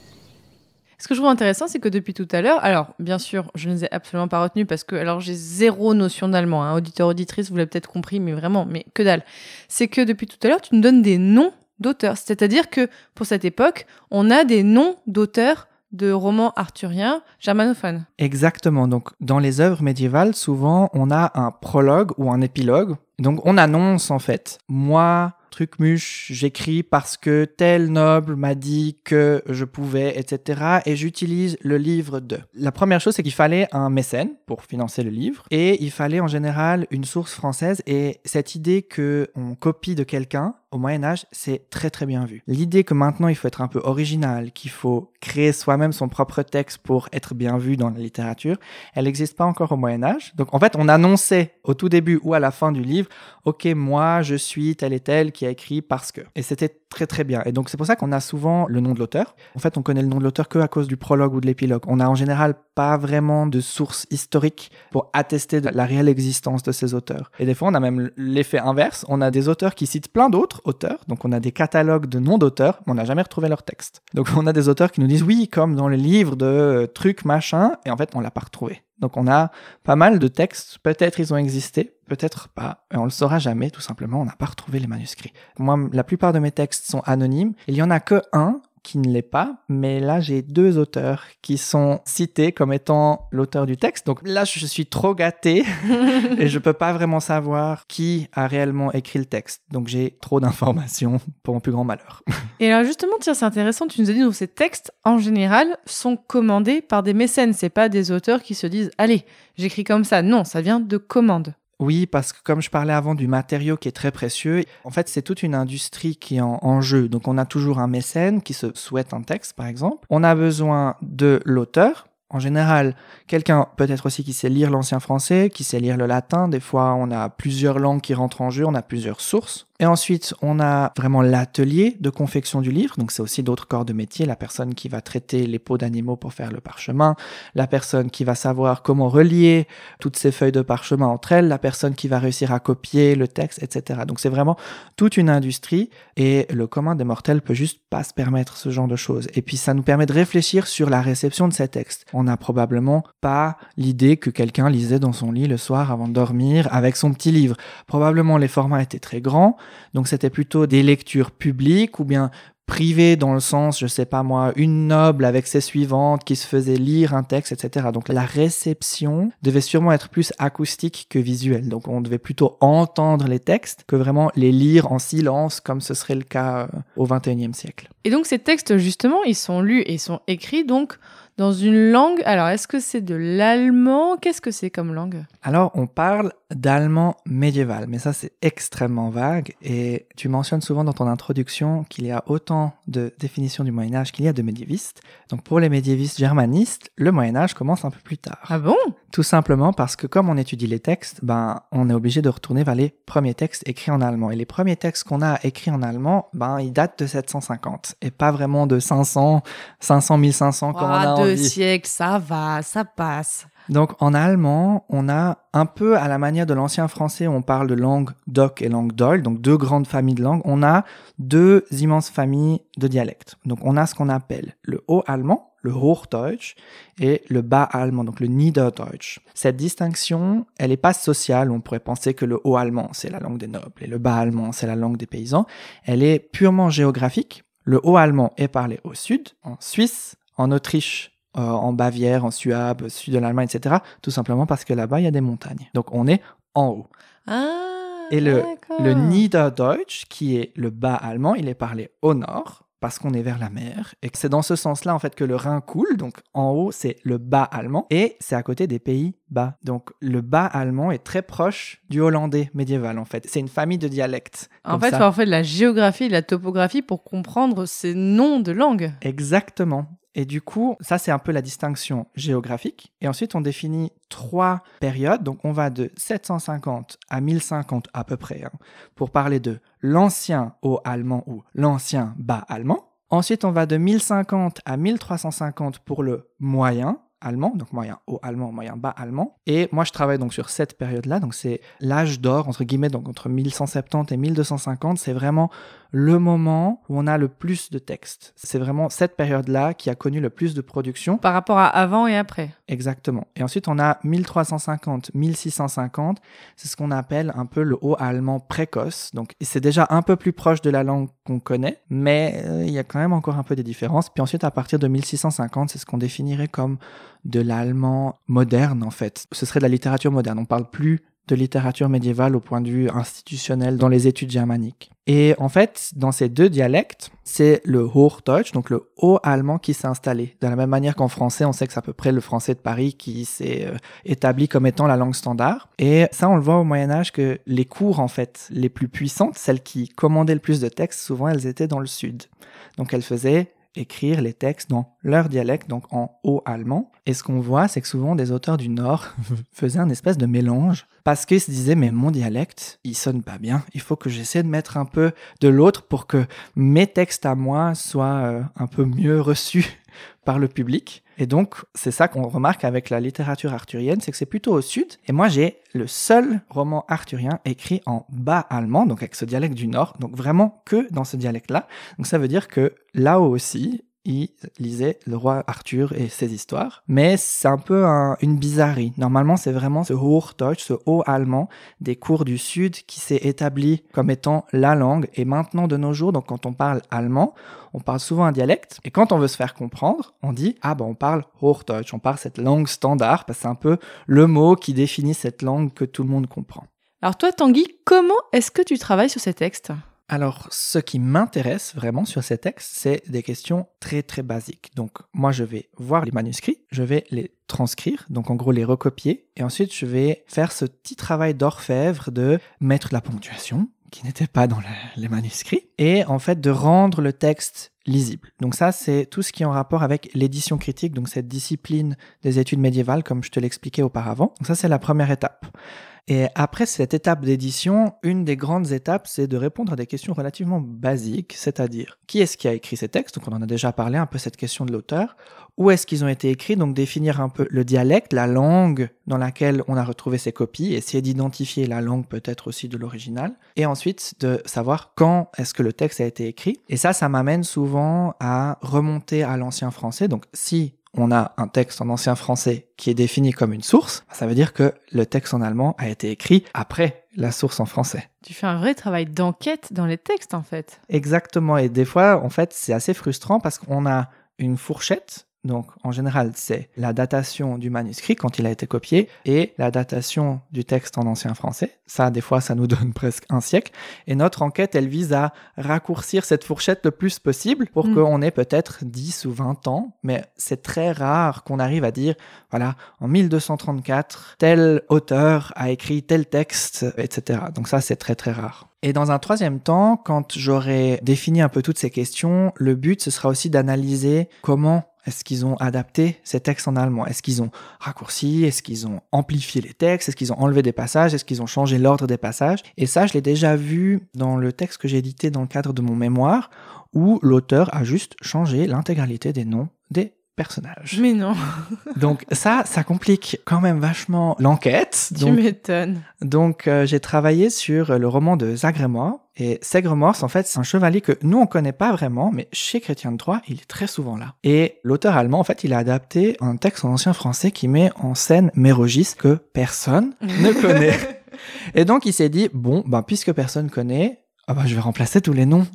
Ce que je trouve intéressant, c'est que depuis tout à l'heure, alors bien sûr, je ne les ai absolument pas retenus parce que alors j'ai zéro notion d'allemand. Hein. Auditeur, auditrice, vous l'avez peut-être compris, mais vraiment, mais que dalle. C'est que depuis tout à l'heure, tu nous donnes des noms d'auteurs. C'est-à-dire que pour cette époque, on a des noms d'auteurs de romans arthuriens germanophones. Exactement. Donc, dans les œuvres médiévales, souvent, on a un prologue ou un épilogue. Donc, on annonce, en fait, moi, Trucmuche, j'écris parce que tel noble m'a dit que je pouvais, etc. Et j'utilise le livre de. La première chose, c'est qu'il fallait un mécène pour financer le livre. Et il fallait en général une source française. Et cette idée que on copie de quelqu'un, au Moyen Âge, c'est très très bien vu. L'idée que maintenant il faut être un peu original, qu'il faut créer soi-même son propre texte pour être bien vu dans la littérature, elle n'existe pas encore au Moyen Âge. Donc en fait, on annonçait au tout début ou à la fin du livre, ok, moi je suis tel et tel qui a écrit parce que. Et c'était très très bien. Et donc c'est pour ça qu'on a souvent le nom de l'auteur. En fait, on connaît le nom de l'auteur que à cause du prologue ou de l'épilogue. On a en général pas vraiment de source historique pour attester de la réelle existence de ces auteurs. Et des fois, on a même l'effet inverse. On a des auteurs qui citent plein d'autres auteurs. Donc on a des catalogues de noms d'auteurs, mais on n'a jamais retrouvé leur texte. Donc on a des auteurs qui nous disent oui, comme dans le livre de truc machin, et en fait on l'a pas retrouvé. Donc on a pas mal de textes, peut-être ils ont existé, peut-être pas, on le saura jamais, tout simplement, on n'a pas retrouvé les manuscrits. Moi, la plupart de mes textes sont anonymes, il y en a que un qui ne l'est pas, mais là j'ai deux auteurs qui sont cités comme étant l'auteur du texte. Donc là je suis trop gâté et je peux pas vraiment savoir qui a réellement écrit le texte. Donc j'ai trop d'informations pour mon plus grand malheur. Et alors justement, tiens, c'est intéressant, tu nous as dit que ces textes en général sont commandés par des mécènes, c'est pas des auteurs qui se disent "Allez, j'écris comme ça." Non, ça vient de commandes. Oui, parce que comme je parlais avant du matériau qui est très précieux, en fait c'est toute une industrie qui est en, jeu. Donc on a toujours un mécène qui se souhaite un texte par exemple. On a besoin de l'auteur. En général, quelqu'un peut-être aussi qui sait lire l'ancien français, qui sait lire le latin. Des fois on a plusieurs langues qui rentrent en jeu, on a plusieurs sources. Et ensuite, on a vraiment l'atelier de confection du livre. Donc, c'est aussi d'autres corps de métier. La personne qui va traiter les peaux d'animaux pour faire le parchemin. La personne qui va savoir comment relier toutes ces feuilles de parchemin entre elles. La personne qui va réussir à copier le texte, etc. Donc, c'est vraiment toute une industrie. Et le commun des mortels peut juste pas se permettre ce genre de choses. Et puis, ça nous permet de réfléchir sur la réception de ces textes. On n'a probablement pas l'idée que quelqu'un lisait dans son lit le soir avant de dormir avec son petit livre. Probablement, les formats étaient très grands. Donc c'était plutôt des lectures publiques ou bien privées dans le sens, je sais pas moi, une noble avec ses suivantes qui se faisait lire un texte, etc. Donc la réception devait sûrement être plus acoustique que visuelle. Donc on devait plutôt entendre les textes que vraiment les lire en silence comme ce serait le cas euh, au XXIe siècle. Et donc ces textes justement, ils sont lus et sont écrits donc dans une langue. Alors, est-ce que c'est de l'allemand? Qu'est-ce que c'est comme langue? Alors, on parle d'allemand médiéval, mais ça c'est extrêmement vague. Et tu mentionnes souvent dans ton introduction qu'il y a autant de définitions du Moyen Âge qu'il y a de médiévistes. Donc pour les médiévistes germanistes, le Moyen Âge commence un peu plus tard. Ah bon? Tout simplement parce que comme on étudie les textes, ben on est obligé de retourner vers les premiers textes écrits en allemand. Et les premiers textes qu'on a écrits en allemand, ben ils datent de 750 et pas vraiment de 500, 500, 1500 comme on a deux envie. siècles, ça va, ça passe. Donc en allemand, on a un peu à la manière de l'ancien français, où on parle de langue d'oc et langue d'ol, donc deux grandes familles de langues, on a deux immenses familles de dialectes. Donc on a ce qu'on appelle le haut allemand, le Hochdeutsch, et le bas allemand, donc le Niederdeutsch. Cette distinction, elle n'est pas sociale, on pourrait penser que le haut allemand, c'est la langue des nobles, et le bas allemand, c'est la langue des paysans. Elle est purement géographique. Le haut allemand est parlé au sud, en Suisse, en Autriche, euh, en Bavière, en Suabe, sud de l'Allemagne, etc. Tout simplement parce que là-bas, il y a des montagnes. Donc on est en haut. Ah, Et le, Niederdeutsch, qui est le bas allemand, il est parlé au nord parce qu'on est vers la mer et que c'est dans ce sens-là en fait que le Rhin coule. Donc en haut c'est le bas allemand et c'est à côté des pays bas. Donc le bas allemand est très proche du hollandais médiéval en fait. C'est une famille de dialectes. En fait, il faut fait de la géographie et de la topographie pour comprendre ces noms de langues. Exactement. Et du coup, ça c'est un peu la distinction géographique. Et ensuite, on définit trois périodes. Donc, on va de 750 à 1050 à peu près, hein, pour parler de l'ancien haut allemand ou l'ancien bas allemand. Ensuite, on va de 1050 à 1350 pour le moyen allemand, donc moyen haut allemand, moyen bas allemand. Et moi, je travaille donc sur cette période-là. Donc, c'est l'âge d'or, entre guillemets, donc entre 1170 et 1250. C'est vraiment le moment où on a le plus de textes. C'est vraiment cette période-là qui a connu le plus de production. Par rapport à avant et après. Exactement. Et ensuite, on a 1350, 1650. C'est ce qu'on appelle un peu le haut allemand précoce. Donc, c'est déjà un peu plus proche de la langue qu'on connaît, mais euh, il y a quand même encore un peu des différences. Puis ensuite, à partir de 1650, c'est ce qu'on définirait comme de l'allemand moderne, en fait. Ce serait de la littérature moderne. On parle plus de littérature médiévale au point de vue institutionnel dans les études germaniques. Et en fait, dans ces deux dialectes, c'est le Hochdeutsch, donc le haut allemand qui s'est installé. De la même manière qu'en français, on sait que c'est à peu près le français de Paris qui s'est euh, établi comme étant la langue standard. Et ça, on le voit au Moyen Âge que les cours, en fait, les plus puissantes, celles qui commandaient le plus de textes, souvent elles étaient dans le sud. Donc elles faisaient écrire les textes dans leur dialecte, donc en haut allemand. Et ce qu'on voit, c'est que souvent des auteurs du Nord faisaient un espèce de mélange parce qu'ils se disaient mais mon dialecte, il sonne pas bien. Il faut que j'essaie de mettre un peu de l'autre pour que mes textes à moi soient euh, un peu mieux reçus par le public. Et donc, c'est ça qu'on remarque avec la littérature arthurienne, c'est que c'est plutôt au sud. Et moi, j'ai le seul roman arthurien écrit en bas allemand, donc avec ce dialecte du nord, donc vraiment que dans ce dialecte-là. Donc ça veut dire que là aussi, il lisait le roi Arthur et ses histoires. Mais c'est un peu une bizarrerie. Normalement, c'est vraiment ce Hochdeutsch, ce haut allemand des cours du Sud qui s'est établi comme étant la langue. Et maintenant, de nos jours, donc quand on parle allemand, on parle souvent un dialecte. Et quand on veut se faire comprendre, on dit, ah ben on parle Hochdeutsch, on parle cette langue standard, parce que c'est un peu le mot qui définit cette langue que tout le monde comprend. Alors toi, Tanguy, comment est-ce que tu travailles sur ces textes? Alors, ce qui m'intéresse vraiment sur ces textes, c'est des questions très très basiques. Donc, moi, je vais voir les manuscrits, je vais les transcrire, donc en gros les recopier, et ensuite je vais faire ce petit travail d'orfèvre de mettre la ponctuation, qui n'était pas dans les manuscrits, et en fait de rendre le texte lisible. Donc ça, c'est tout ce qui est en rapport avec l'édition critique, donc cette discipline des études médiévales, comme je te l'expliquais auparavant. Donc ça, c'est la première étape. Et après cette étape d'édition, une des grandes étapes, c'est de répondre à des questions relativement basiques, c'est-à-dire qui est-ce qui a écrit ces textes, donc on en a déjà parlé un peu cette question de l'auteur, où est-ce qu'ils ont été écrits, donc définir un peu le dialecte, la langue dans laquelle on a retrouvé ces copies, essayer d'identifier la langue peut-être aussi de l'original, et ensuite de savoir quand est-ce que le texte a été écrit. Et ça, ça m'amène souvent à remonter à l'ancien français, donc si on a un texte en ancien français qui est défini comme une source, ça veut dire que le texte en allemand a été écrit après la source en français. Tu fais un vrai travail d'enquête dans les textes en fait. Exactement, et des fois en fait c'est assez frustrant parce qu'on a une fourchette donc, en général, c'est la datation du manuscrit quand il a été copié et la datation du texte en ancien français. Ça, des fois, ça nous donne presque un siècle. Et notre enquête, elle vise à raccourcir cette fourchette le plus possible pour mm. qu'on ait peut-être 10 ou 20 ans. Mais c'est très rare qu'on arrive à dire, voilà, en 1234, tel auteur a écrit tel texte, etc. Donc ça, c'est très très rare. Et dans un troisième temps, quand j'aurai défini un peu toutes ces questions, le but, ce sera aussi d'analyser comment est-ce qu'ils ont adapté ces textes en allemand? Est-ce qu'ils ont raccourci? Est-ce qu'ils ont amplifié les textes? Est-ce qu'ils ont enlevé des passages? Est-ce qu'ils ont changé l'ordre des passages? Et ça, je l'ai déjà vu dans le texte que j'ai édité dans le cadre de mon mémoire, où l'auteur a juste changé l'intégralité des noms des Mais non. Donc ça, ça complique quand même vachement l'enquête. Tu m'étonnes. Donc euh, j'ai travaillé sur le roman de Zagremois. Et Segremors, en fait, c'est un chevalier que nous, on connaît pas vraiment, mais chez Chrétien de Troyes, il est très souvent là. Et l'auteur allemand, en fait, il a adapté un texte en ancien français qui met en scène Mérogis que personne ne connaît. Et donc, il s'est dit, bon, ben, puisque personne connaît, ah bah, je vais remplacer tous les noms.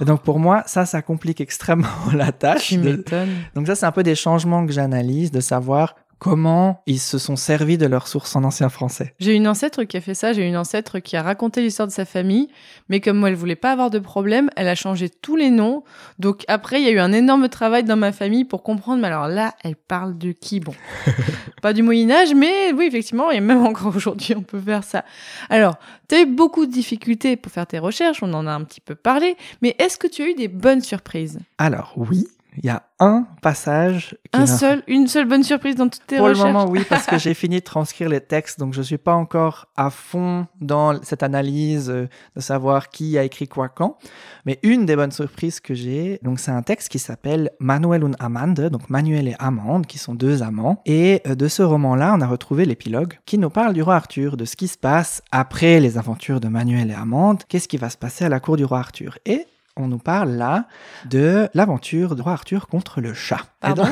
Et donc pour moi, ça, ça complique extrêmement la tâche. Tu m'étonnes. Donc ça, c'est un peu des changements que j'analyse, de savoir comment ils se sont servis de leurs sources en ancien français. J'ai une ancêtre qui a fait ça, j'ai une ancêtre qui a raconté l'histoire de sa famille, mais comme moi elle voulait pas avoir de problème, elle a changé tous les noms. Donc après, il y a eu un énorme travail dans ma famille pour comprendre, mais alors là, elle parle de qui Bon, pas du Moyen Âge, mais oui, effectivement, et même encore aujourd'hui, on peut faire ça. Alors, tu as eu beaucoup de difficultés pour faire tes recherches, on en a un petit peu parlé, mais est-ce que tu as eu des bonnes surprises? Alors oui, il y a un passage. un seul, une seule bonne surprise dans toutes tes recherches. Pour le moment, oui, parce que j'ai fini de transcrire les textes, donc je suis pas encore à fond dans cette analyse euh, de savoir qui a écrit quoi quand. Mais une des bonnes surprises que j'ai, donc c'est un texte qui s'appelle Manuel und Amande, donc Manuel et Amande, qui sont deux amants. Et euh, de ce roman-là, on a retrouvé l'épilogue qui nous parle du roi Arthur, de ce qui se passe après les aventures de Manuel et Amande, qu'est-ce qui va se passer à la cour du roi Arthur. Et on nous parle là de l'aventure de roi Arthur contre le chat. Donc,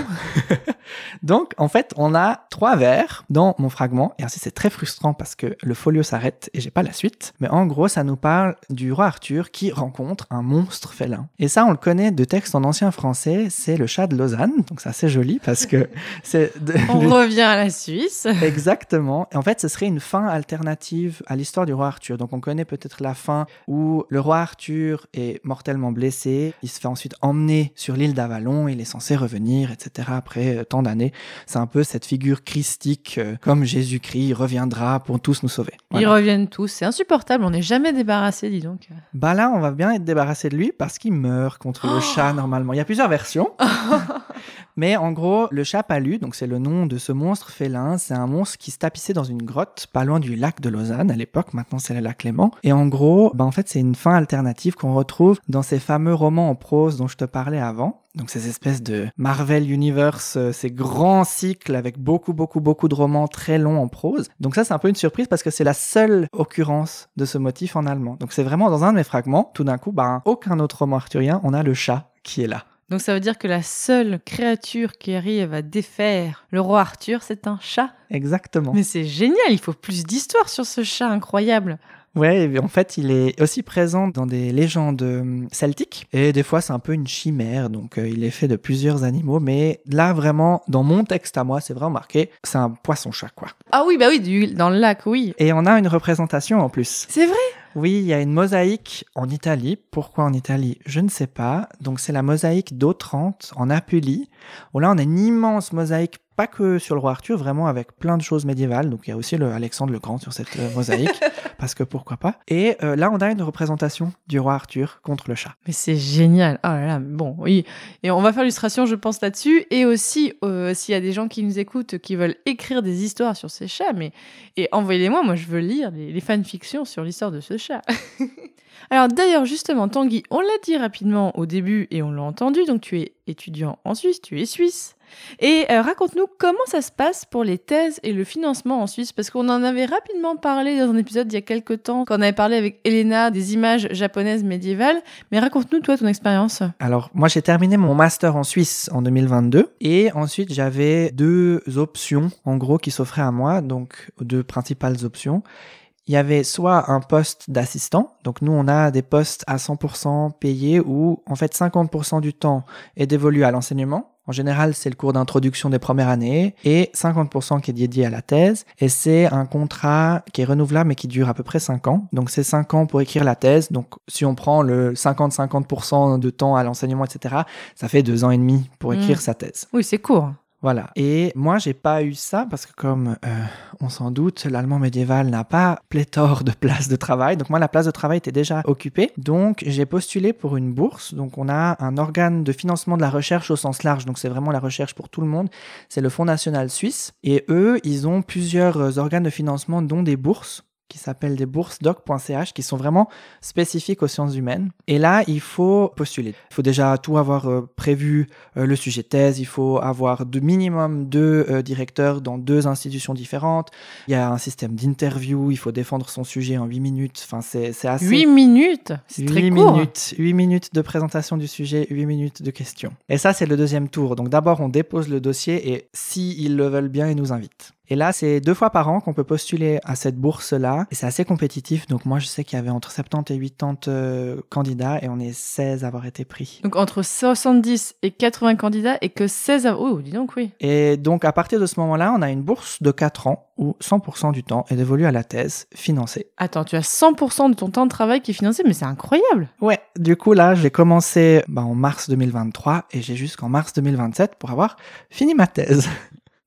donc, en fait, on a trois vers dans mon fragment, et ainsi c'est très frustrant parce que le folio s'arrête et j'ai pas la suite. Mais en gros, ça nous parle du roi Arthur qui rencontre un monstre félin. Et ça, on le connaît de texte en ancien français, c'est le chat de Lausanne. Donc c'est assez joli parce que c'est... on revient à la Suisse. Exactement. Et en fait, ce serait une fin alternative à l'histoire du roi Arthur. Donc on connaît peut-être la fin où le roi Arthur est mortel mortellement blessé. Il se fait ensuite emmener sur l'île d'Avalon. Il est censé revenir, etc. Après euh, tant d'années. C'est un peu cette figure christique, euh, comme Jésus-Christ reviendra pour tous nous sauver. Ils reviennent tous. C'est insupportable. On n'est jamais débarrassé, dis donc. Bah là, on va bien être débarrassé de lui parce qu'il meurt contre le chat normalement. Il y a plusieurs versions. Mais en gros, le chat palu, donc c'est le nom de ce monstre félin, c'est un monstre qui se tapissait dans une grotte pas loin du lac de Lausanne à l'époque, maintenant c'est le lac Clément. Et en gros, bah en fait c'est une fin alternative qu'on retrouve dans ces fameux romans en prose dont je te parlais avant. Donc ces espèces de Marvel Universe, euh, ces grands cycles avec beaucoup, beaucoup, beaucoup de romans très longs en prose. Donc ça, c'est un peu une surprise parce que c'est la seule occurrence de ce motif en allemand. Donc c'est vraiment dans un de mes fragments, tout d'un coup, bah, aucun autre roman arthurien, on a le chat qui est là. Donc ça veut dire que la seule créature qui arrive à défaire le roi Arthur, c'est un chat. Exactement. Mais c'est génial, il faut plus d'histoire sur ce chat incroyable. Ouais, en fait, il est aussi présent dans des légendes euh, celtiques. Et des fois, c'est un peu une chimère. Donc, euh, il est fait de plusieurs animaux. Mais là, vraiment, dans mon texte à moi, c'est vraiment marqué, c'est un poisson-chat, quoi. Ah oui, bah oui, du, dans le lac, oui. Et on a une représentation en plus. C'est vrai? Oui, il y a une mosaïque en Italie. Pourquoi en Italie? Je ne sais pas. Donc, c'est la mosaïque d'Otrante, en Apulie. Où là, on a une immense mosaïque pas que sur le roi Arthur, vraiment avec plein de choses médiévales. Donc il y a aussi le Alexandre le Grand sur cette euh, mosaïque, parce que pourquoi pas. Et euh, là, on a une représentation du roi Arthur contre le chat. Mais c'est génial. Oh là là, bon, oui. Et on va faire l'illustration, je pense, là-dessus. Et aussi, euh, s'il y a des gens qui nous écoutent, qui veulent écrire des histoires sur ces chats, mais et envoyez-les-moi. Moi, je veux lire les, les fanfictions sur l'histoire de ce chat. Alors d'ailleurs, justement, Tanguy, on l'a dit rapidement au début et on l'a entendu. Donc tu es étudiant en Suisse, tu es suisse. Et euh, raconte-nous comment ça se passe pour les thèses et le financement en Suisse, parce qu'on en avait rapidement parlé dans un épisode il y a quelques temps, quand on avait parlé avec Elena des images japonaises médiévales. Mais raconte-nous toi ton expérience. Alors moi j'ai terminé mon master en Suisse en 2022 et ensuite j'avais deux options en gros qui s'offraient à moi, donc deux principales options il y avait soit un poste d'assistant, donc nous on a des postes à 100% payés où en fait 50% du temps est dévolu à l'enseignement. En général, c'est le cours d'introduction des premières années et 50% qui est dédié à la thèse. Et c'est un contrat qui est renouvelable mais qui dure à peu près 5 ans. Donc c'est 5 ans pour écrire la thèse. Donc si on prend le 50-50% de temps à l'enseignement, etc., ça fait 2 ans et demi pour écrire Mmh. sa thèse. Oui, c'est court. Voilà. Et moi, j'ai pas eu ça parce que, comme euh, on s'en doute, l'allemand médiéval n'a pas pléthore de places de travail. Donc moi, la place de travail était déjà occupée. Donc j'ai postulé pour une bourse. Donc on a un organe de financement de la recherche au sens large. Donc c'est vraiment la recherche pour tout le monde. C'est le Fonds national suisse. Et eux, ils ont plusieurs euh, organes de financement, dont des bourses qui s'appellent des bourses.doc.ch qui sont vraiment spécifiques aux sciences humaines. Et là, il faut postuler. Il faut déjà tout avoir euh, prévu, euh, le sujet de thèse, il faut avoir de minimum deux euh, directeurs dans deux institutions différentes. Il y a un système d'interview, il faut défendre son sujet en 8 minutes. Enfin, c'est c'est assez... 8 minutes? C'est très 8 court. minutes, 8 minutes de présentation du sujet, 8 minutes de questions. Et ça, c'est le deuxième tour. Donc d'abord, on dépose le dossier et si ils le veulent bien, ils nous invitent. Et là, c'est deux fois par an qu'on peut postuler à cette bourse-là. Et c'est assez compétitif. Donc moi, je sais qu'il y avait entre 70 et 80 euh, candidats et on est 16 à avoir été pris. Donc entre 70 et 80 candidats et que 16... av- Oh, dis donc, oui. Et donc, à partir de ce moment-là, on a une bourse de 4 ans où 100% du temps est dévolu à la thèse financée. Attends, tu as 100% de ton temps de travail qui est financé, mais c'est incroyable. Ouais, du coup, là, j'ai commencé bah, en mars 2023 et j'ai jusqu'en mars 2027 pour avoir fini ma thèse.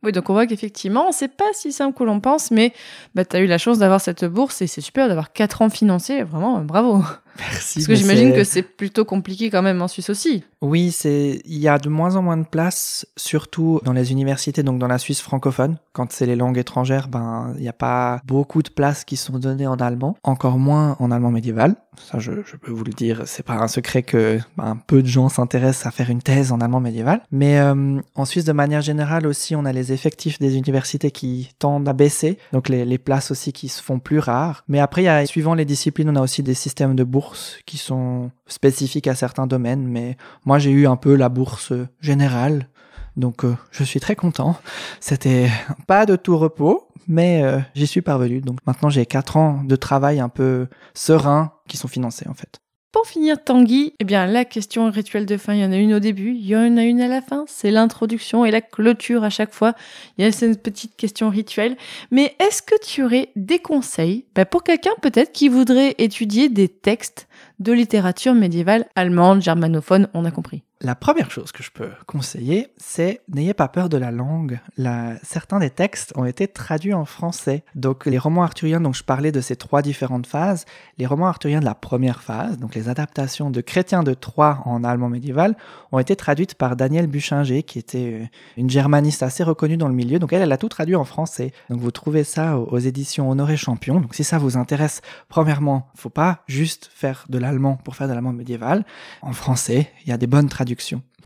Oui, donc on voit qu'effectivement, c'est pas si simple que l'on pense, mais bah, tu eu la chance d'avoir cette bourse et c'est super d'avoir 4 ans financés. Vraiment, bravo. Merci. Parce que j'imagine que c'est plutôt compliqué quand même en Suisse aussi. Oui, c'est il y a de moins en moins de place, surtout dans les universités, donc dans la Suisse francophone. Quand c'est les langues étrangères, ben il n'y a pas beaucoup de places qui sont données en allemand, encore moins en allemand médiéval. Ça, je, je peux vous le dire, c'est pas un secret que ben, peu de gens s'intéressent à faire une thèse en allemand médiéval. Mais euh, en Suisse, de manière générale aussi, on a les effectifs des universités qui tendent à baisser, donc les, les places aussi qui se font plus rares. Mais après, il y a, suivant les disciplines, on a aussi des systèmes de bourses qui sont spécifiques à certains domaines. Mais moi, j'ai eu un peu la bourse générale. Donc, euh, je suis très content. C'était pas de tout repos, mais euh, j'y suis parvenu. Donc, maintenant, j'ai quatre ans de travail un peu serein qui sont financés, en fait. Pour finir, Tanguy, eh bien, la question rituelle de fin, il y en a une au début, il y en a une à la fin, c'est l'introduction et la clôture à chaque fois. Il y a cette petite question rituelle. Mais est-ce que tu aurais des conseils bah, pour quelqu'un peut-être qui voudrait étudier des textes de littérature médiévale allemande, germanophone, on a compris. La première chose que je peux conseiller, c'est n'ayez pas peur de la langue. La... Certains des textes ont été traduits en français. Donc les romans arthuriens, dont je parlais de ces trois différentes phases, les romans arthuriens de la première phase, donc les adaptations de Chrétien de Troyes en allemand médiéval, ont été traduites par Danielle Buchinger, qui était euh, une germaniste assez reconnue dans le milieu. Donc elle, elle a tout traduit en français. Donc vous trouvez ça aux éditions Honoré Champion. Donc si ça vous intéresse, premièrement, faut pas juste faire de l'allemand pour faire de l'allemand médiéval. En français, il y a des bonnes traductions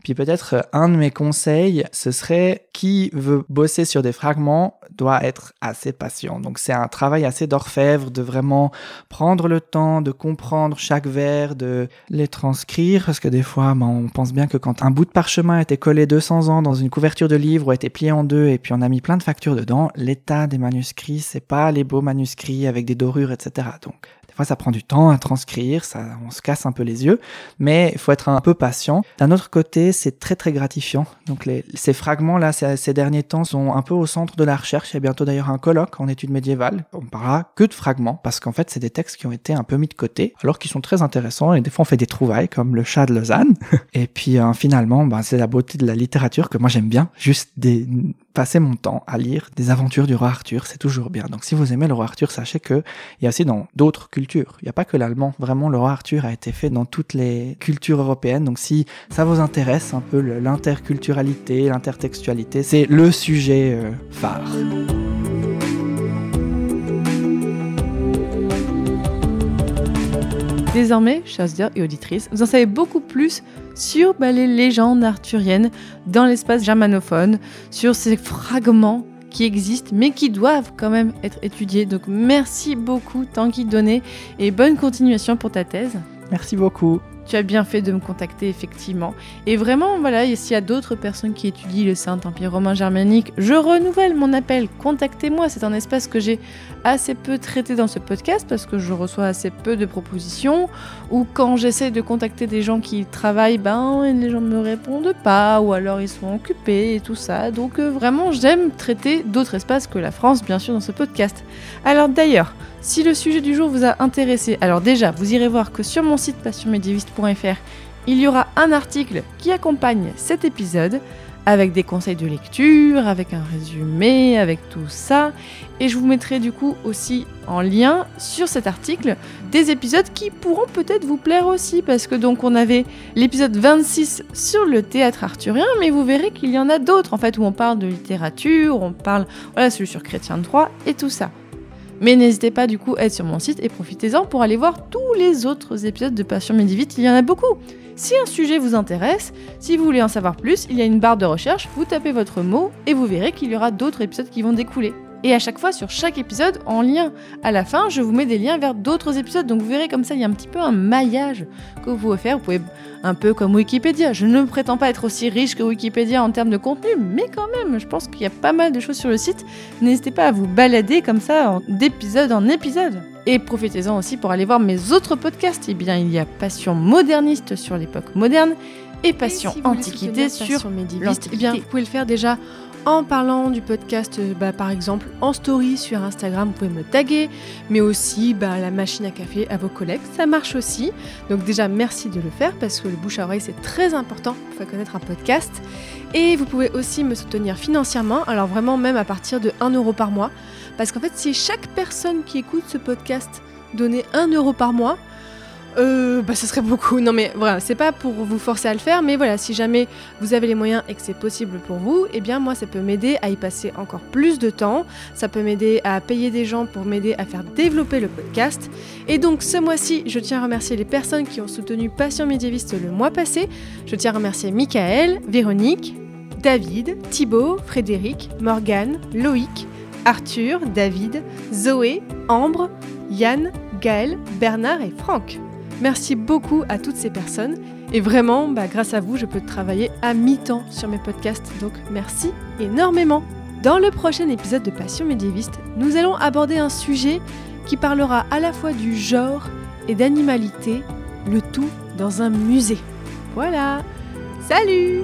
puis peut-être euh, un de mes conseils, ce serait qui veut bosser sur des fragments doit être assez patient. Donc c'est un travail assez d'orfèvre de vraiment prendre le temps de comprendre chaque vers, de les transcrire, parce que des fois ben, on pense bien que quand un bout de parchemin a été collé 200 ans dans une couverture de livre ou a été plié en deux et puis on a mis plein de factures dedans, l'état des manuscrits, c'est pas les beaux manuscrits avec des dorures, etc. Donc des fois, ça prend du temps à transcrire, ça, on se casse un peu les yeux, mais il faut être un peu patient. D'un autre côté, c'est très très gratifiant. Donc les, ces fragments-là, ces, ces, derniers temps, sont un peu au centre de la recherche. Il y a bientôt d'ailleurs un colloque en études médiévales. On parlera que de fragments, parce qu'en fait, c'est des textes qui ont été un peu mis de côté, alors qu'ils sont très intéressants. Et des fois, on fait des trouvailles, comme le chat de Lausanne. et puis euh, finalement, ben, c'est la beauté de la littérature que moi j'aime bien. Juste des, passer mon temps à lire des aventures du roi Arthur, c'est toujours bien. Donc si vous aimez le roi Arthur, sachez que il y a aussi dans d'autres cultures. Il n'y a pas que l'allemand. Vraiment, le roi Arthur a été fait dans toutes les cultures européennes. Donc si ça vous intéresse un peu l'interculturalité, l'intertextualité, c'est le sujet euh, phare. Désormais, chers et auditrices, vous en savez beaucoup plus sur bah, les légendes arthuriennes dans l'espace germanophone, sur ces fragments qui existent mais qui doivent quand même être étudiés. Donc merci beaucoup Tanguy Donné et bonne continuation pour ta thèse. Merci beaucoup. Tu as bien fait de me contacter, effectivement. Et vraiment, voilà, s'il y a d'autres personnes qui étudient le Saint-Empire romain germanique, je renouvelle mon appel. Contactez-moi. C'est un espace que j'ai assez peu traité dans ce podcast parce que je reçois assez peu de propositions. Ou quand j'essaie de contacter des gens qui travaillent, ben, les gens ne me répondent pas. Ou alors ils sont occupés et tout ça. Donc euh, vraiment, j'aime traiter d'autres espaces que la France, bien sûr, dans ce podcast. Alors d'ailleurs, si le sujet du jour vous a intéressé, alors déjà, vous irez voir que sur mon site passionmédiéviste.fr, il y aura un article qui accompagne cet épisode avec des conseils de lecture, avec un résumé, avec tout ça. Et je vous mettrai du coup aussi en lien sur cet article des épisodes qui pourront peut-être vous plaire aussi, parce que donc on avait l'épisode 26 sur le théâtre arthurien, mais vous verrez qu'il y en a d'autres en fait où on parle de littérature, on parle, voilà, celui sur Chrétien de Troyes et tout ça. Mais n'hésitez pas du coup à être sur mon site et profitez-en pour aller voir tous les autres épisodes de Passion Médivite, il y en a beaucoup. Si un sujet vous intéresse, si vous voulez en savoir plus, il y a une barre de recherche, vous tapez votre mot et vous verrez qu'il y aura d'autres épisodes qui vont découler. Et à chaque fois, sur chaque épisode, en lien à la fin, je vous mets des liens vers d'autres épisodes. Donc vous verrez comme ça, il y a un petit peu un maillage que vous pouvez faire. Vous pouvez, un peu comme Wikipédia. Je ne prétends pas être aussi riche que Wikipédia en termes de contenu, mais quand même, je pense qu'il y a pas mal de choses sur le site. N'hésitez pas à vous balader comme ça, d'épisode en épisode. Et profitez-en aussi pour aller voir mes autres podcasts. Eh bien, il y a Passion moderniste sur l'époque moderne et Passion antiquité sur l'Antiquité. Eh bien, vous pouvez le faire déjà en parlant du podcast, euh, bah, par exemple en story sur Instagram, vous pouvez me taguer, mais aussi bah, la machine à café à vos collègues, ça marche aussi. Donc déjà merci de le faire parce que le bouche à oreille c'est très important pour faire connaître un podcast. Et vous pouvez aussi me soutenir financièrement, alors vraiment même à partir de 1 euro par mois, parce qu'en fait si chaque personne qui écoute ce podcast donnait 1 euro par mois, euh, bah, ce serait beaucoup. Non, mais voilà, c'est pas pour vous forcer à le faire, mais voilà, si jamais vous avez les moyens et que c'est possible pour vous, eh bien, moi, ça peut m'aider à y passer encore plus de temps. Ça peut m'aider à payer des gens pour m'aider à faire développer le podcast. Et donc, ce mois-ci, je tiens à remercier les personnes qui ont soutenu Passion médiéviste le mois passé. Je tiens à remercier Michael, Véronique, David, Thibaut, Frédéric, Morgane, Loïc, Arthur, David, Zoé, Ambre, Yann, Gaël, Bernard et Franck. Merci beaucoup à toutes ces personnes. Et vraiment, bah, grâce à vous, je peux travailler à mi-temps sur mes podcasts. Donc merci énormément. Dans le prochain épisode de Passion médiéviste, nous allons aborder un sujet qui parlera à la fois du genre et d'animalité, le tout dans un musée. Voilà. Salut